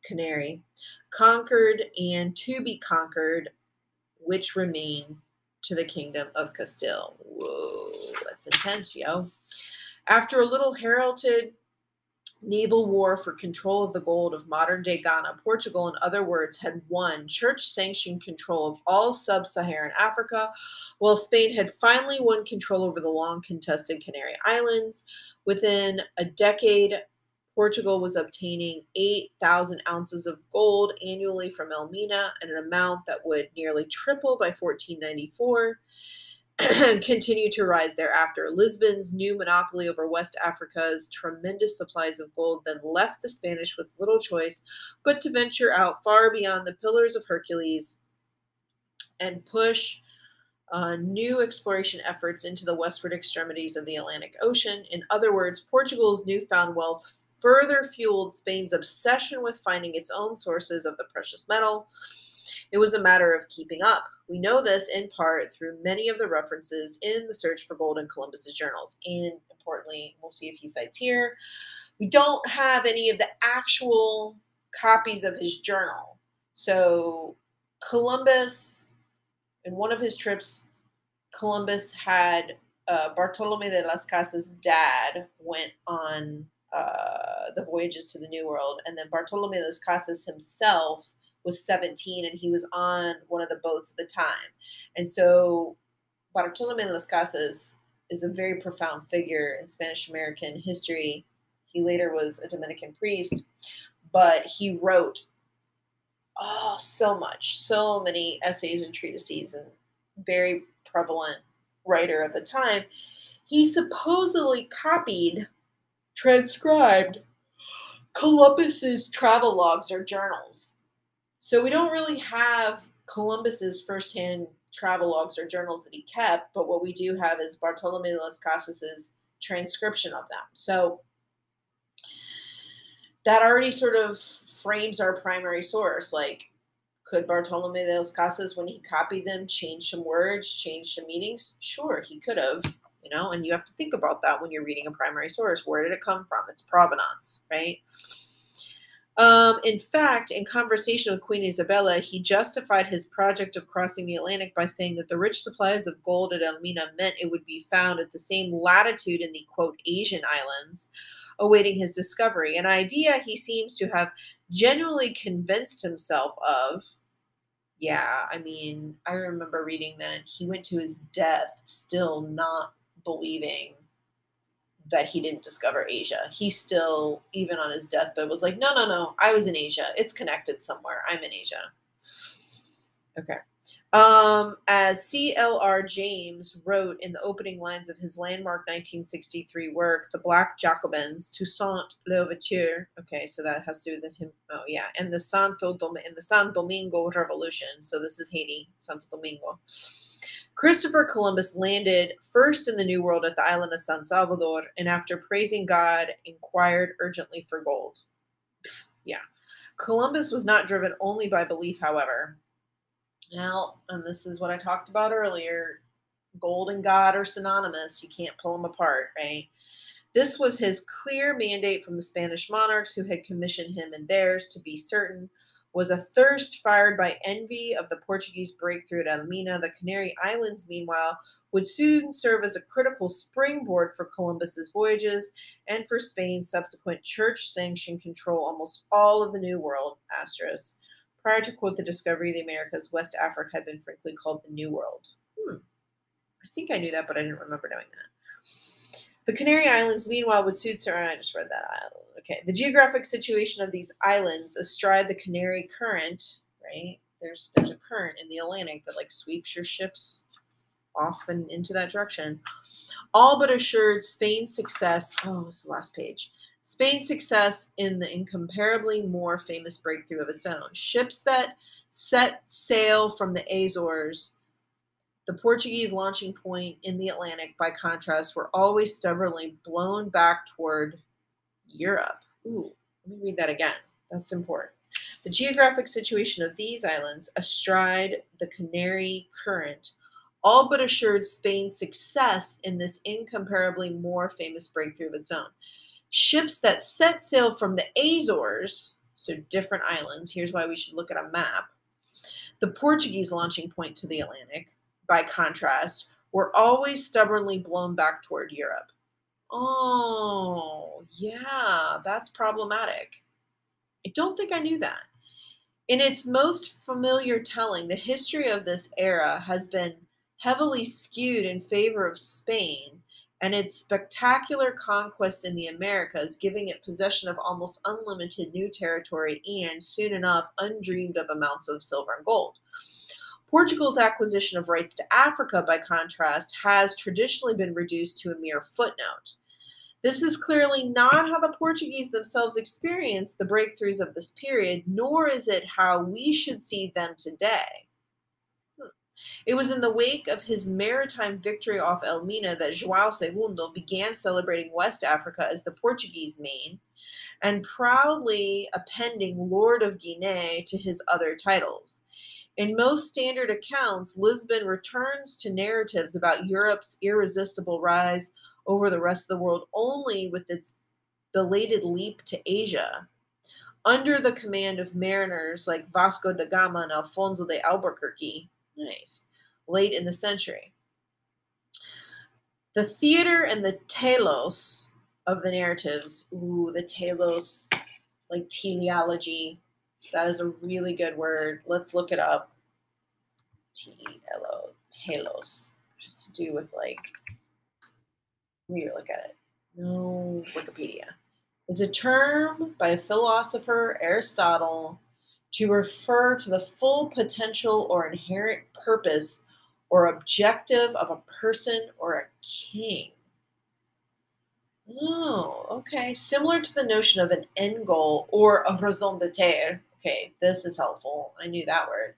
Canary, conquered and to be conquered which remain to the kingdom of Castile. Whoa, that's intense, yo. After a little heralded naval war for control of the gold of modern day Ghana, Portugal, in other words, had won church sanctioned control of all sub Saharan Africa, while Spain had finally won control over the long contested Canary Islands. Within a decade, Portugal was obtaining 8,000 ounces of gold annually from Elmina, an amount that would nearly triple by 1494 and *clears throat* continue to rise thereafter. Lisbon's new monopoly over West Africa's tremendous supplies of gold then left the Spanish with little choice but to venture out far beyond the Pillars of Hercules and push uh, new exploration efforts into the westward extremities of the Atlantic Ocean. In other words, Portugal's newfound wealth further fueled Spain's obsession with finding its own sources of the precious metal. It was a matter of keeping up. We know this in part through many of the references in the search for gold in Columbus's journals. And importantly, we'll see if he cites here. We don't have any of the actual copies of his journal. So Columbus in one of his trips, Columbus had uh, Bartolome de las Casas' dad went on uh, the voyages to the New World, and then Bartolome de las Casas himself was 17 and he was on one of the boats at the time. And so Bartolome de las Casas is a very profound figure in Spanish American history. He later was a Dominican priest, but he wrote oh so much, so many essays and treatises and very prevalent writer of the time. He supposedly copied, transcribed Columbus's travel logs or journals so we don't really have Columbus's firsthand travel logs or journals that he kept, but what we do have is Bartolome de las Casas's transcription of them. So that already sort of frames our primary source. Like, could Bartolome de las Casas, when he copied them, change some words, change some meanings? Sure, he could have, you know, and you have to think about that when you're reading a primary source. Where did it come from? Its provenance, right? Um, in fact, in conversation with Queen Isabella, he justified his project of crossing the Atlantic by saying that the rich supplies of gold at Elmina meant it would be found at the same latitude in the quote Asian islands, awaiting his discovery. An idea he seems to have genuinely convinced himself of. Yeah, I mean, I remember reading that he went to his death still not believing that he didn't discover Asia. He still, even on his deathbed, was like, no, no, no, I was in Asia. It's connected somewhere. I'm in Asia. Okay. Um, as C.L.R. James wrote in the opening lines of his landmark 1963 work, The Black Jacobins, Toussaint Louverture. Okay, so that has to do with him. Oh, yeah. And the Santo Dom- and the San Domingo Revolution. So this is Haiti, Santo Domingo. Christopher Columbus landed first in the New World at the island of San Salvador, and after praising God, inquired urgently for gold. Yeah. Columbus was not driven only by belief, however. Now, and this is what I talked about earlier gold and God are synonymous. You can't pull them apart, right? This was his clear mandate from the Spanish monarchs who had commissioned him and theirs to be certain was a thirst fired by envy of the Portuguese breakthrough at Elmina. The Canary Islands, meanwhile, would soon serve as a critical springboard for Columbus's voyages and for Spain's subsequent church-sanctioned control almost all of the New World. Asterisk. Prior to quote the discovery of the Americas, West Africa had been frankly called the New World. Hmm. I think I knew that, but I didn't remember knowing that. The Canary Islands, meanwhile, would suit Sir. I just read that island. Okay. The geographic situation of these islands astride the Canary Current, right? There's there's a current in the Atlantic that like sweeps your ships off and into that direction. All but assured Spain's success. Oh, it's the last page. Spain's success in the incomparably more famous breakthrough of its own. Ships that set sail from the Azores the Portuguese launching point in the Atlantic, by contrast, were always stubbornly blown back toward Europe. Ooh, let me read that again. That's important. The geographic situation of these islands, astride the Canary Current, all but assured Spain's success in this incomparably more famous breakthrough of its own. Ships that set sail from the Azores, so different islands, here's why we should look at a map. The Portuguese launching point to the Atlantic, by contrast, were always stubbornly blown back toward Europe. Oh, yeah, that's problematic. I don't think I knew that. In its most familiar telling, the history of this era has been heavily skewed in favor of Spain and its spectacular conquests in the Americas, giving it possession of almost unlimited new territory and, soon enough, undreamed of amounts of silver and gold. Portugal's acquisition of rights to Africa, by contrast, has traditionally been reduced to a mere footnote. This is clearly not how the Portuguese themselves experienced the breakthroughs of this period, nor is it how we should see them today. Hmm. It was in the wake of his maritime victory off Elmina that João II began celebrating West Africa as the Portuguese main and proudly appending Lord of Guinea to his other titles. In most standard accounts, Lisbon returns to narratives about Europe's irresistible rise over the rest of the world only with its belated leap to Asia. Under the command of mariners like Vasco da Gama and Alfonso de Albuquerque, nice, late in the century. The theater and the telos of the narratives, ooh, the telos, like teleology, that is a really good word. Let's look it up. T-L-O, telos. has to do with like, let me look at it. No, Wikipedia. It's a term by a philosopher Aristotle to refer to the full potential or inherent purpose or objective of a person or a king. Oh, okay. Similar to the notion of an end goal or a raison d'etre. Okay, this is helpful. I knew that word.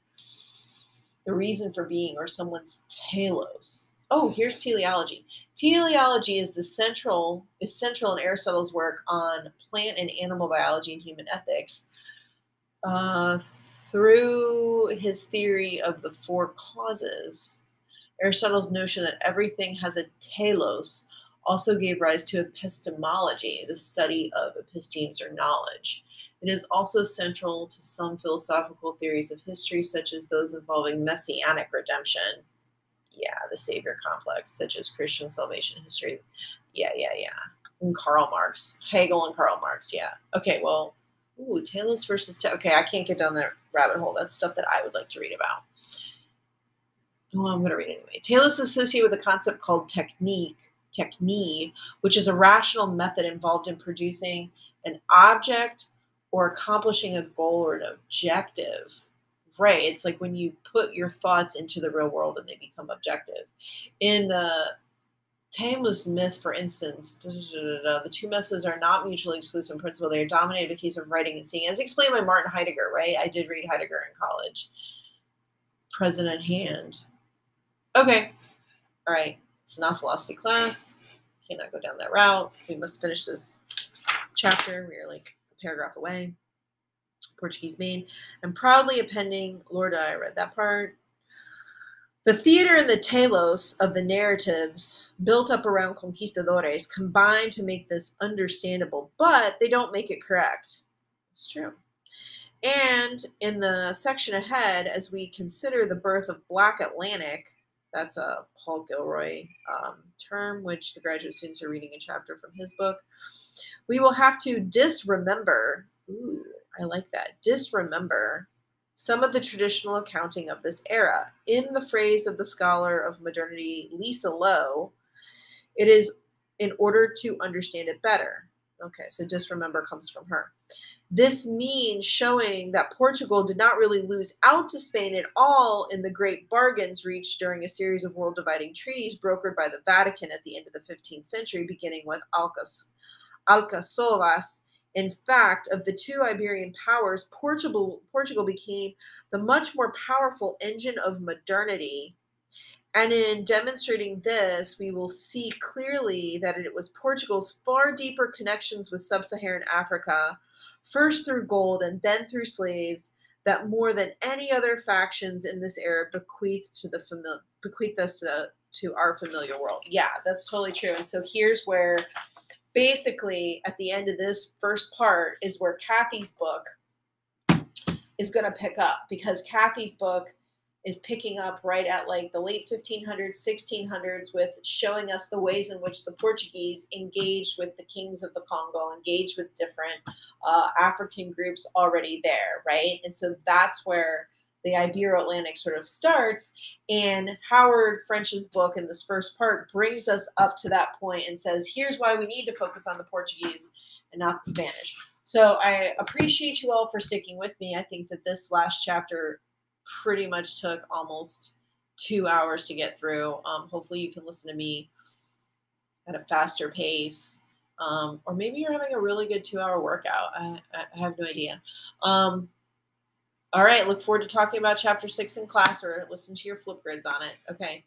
The reason for being or someone's telos. Oh, here's teleology. Teleology is the central is central in Aristotle's work on plant and animal biology and human ethics. Uh, through his theory of the four causes, Aristotle's notion that everything has a telos also gave rise to epistemology, the study of epistemes or knowledge. It is also central to some philosophical theories of history, such as those involving messianic redemption. Yeah, the savior complex, such as Christian salvation history. Yeah, yeah, yeah. And Karl Marx, Hegel and Karl Marx. Yeah. Okay, well, ooh, Telos versus. Te- okay, I can't get down that rabbit hole. That's stuff that I would like to read about. Well, I'm going to read anyway. Telos is associated with a concept called technique technique, which is a rational method involved in producing an object or accomplishing a goal or an objective. Right. It's like when you put your thoughts into the real world and they become objective. In uh, the Timaeus myth, for instance, the two methods are not mutually exclusive in principle. They are dominated in the case of writing and seeing, as explained by Martin Heidegger, right? I did read Heidegger in college. Present at hand. Okay. All right. It's not philosophy class. Cannot go down that route. We must finish this chapter. We are like paragraph away. Portuguese main. I'm proudly appending, Lord, I read that part. The theater and the telos of the narratives built up around conquistadores combine to make this understandable, but they don't make it correct. It's true. And in the section ahead, as we consider the birth of Black Atlantic, that's a Paul Gilroy um, term, which the graduate students are reading a chapter from his book. We will have to disremember, ooh, I like that, disremember some of the traditional accounting of this era. In the phrase of the scholar of modernity, Lisa Lowe, it is in order to understand it better. Okay, so disremember comes from her. This means showing that Portugal did not really lose out to Spain at all in the great bargains reached during a series of world dividing treaties brokered by the Vatican at the end of the 15th century, beginning with Alcáçovas. In fact, of the two Iberian powers, Portugal, Portugal became the much more powerful engine of modernity and in demonstrating this, we will see clearly that it was Portugal's far deeper connections with sub Saharan Africa, first through gold and then through slaves, that more than any other factions in this era bequeathed to the famil- bequeathed us to, to our familiar world. Yeah, that's totally true. And so here's where basically at the end of this first part is where Kathy's book is going to pick up because Kathy's book is picking up right at like the late 1500s, 1600s with showing us the ways in which the Portuguese engaged with the kings of the Congo, engaged with different uh, African groups already there, right? And so that's where the Ibero-Atlantic sort of starts. And Howard French's book in this first part brings us up to that point and says, here's why we need to focus on the Portuguese and not the Spanish. So I appreciate you all for sticking with me. I think that this last chapter pretty much took almost two hours to get through. Um, hopefully, you can listen to me at a faster pace. Um, or maybe you're having a really good two hour workout. I, I have no idea. Um, all right, look forward to talking about chapter six in class or listen to your Flipgrids on it. Okay.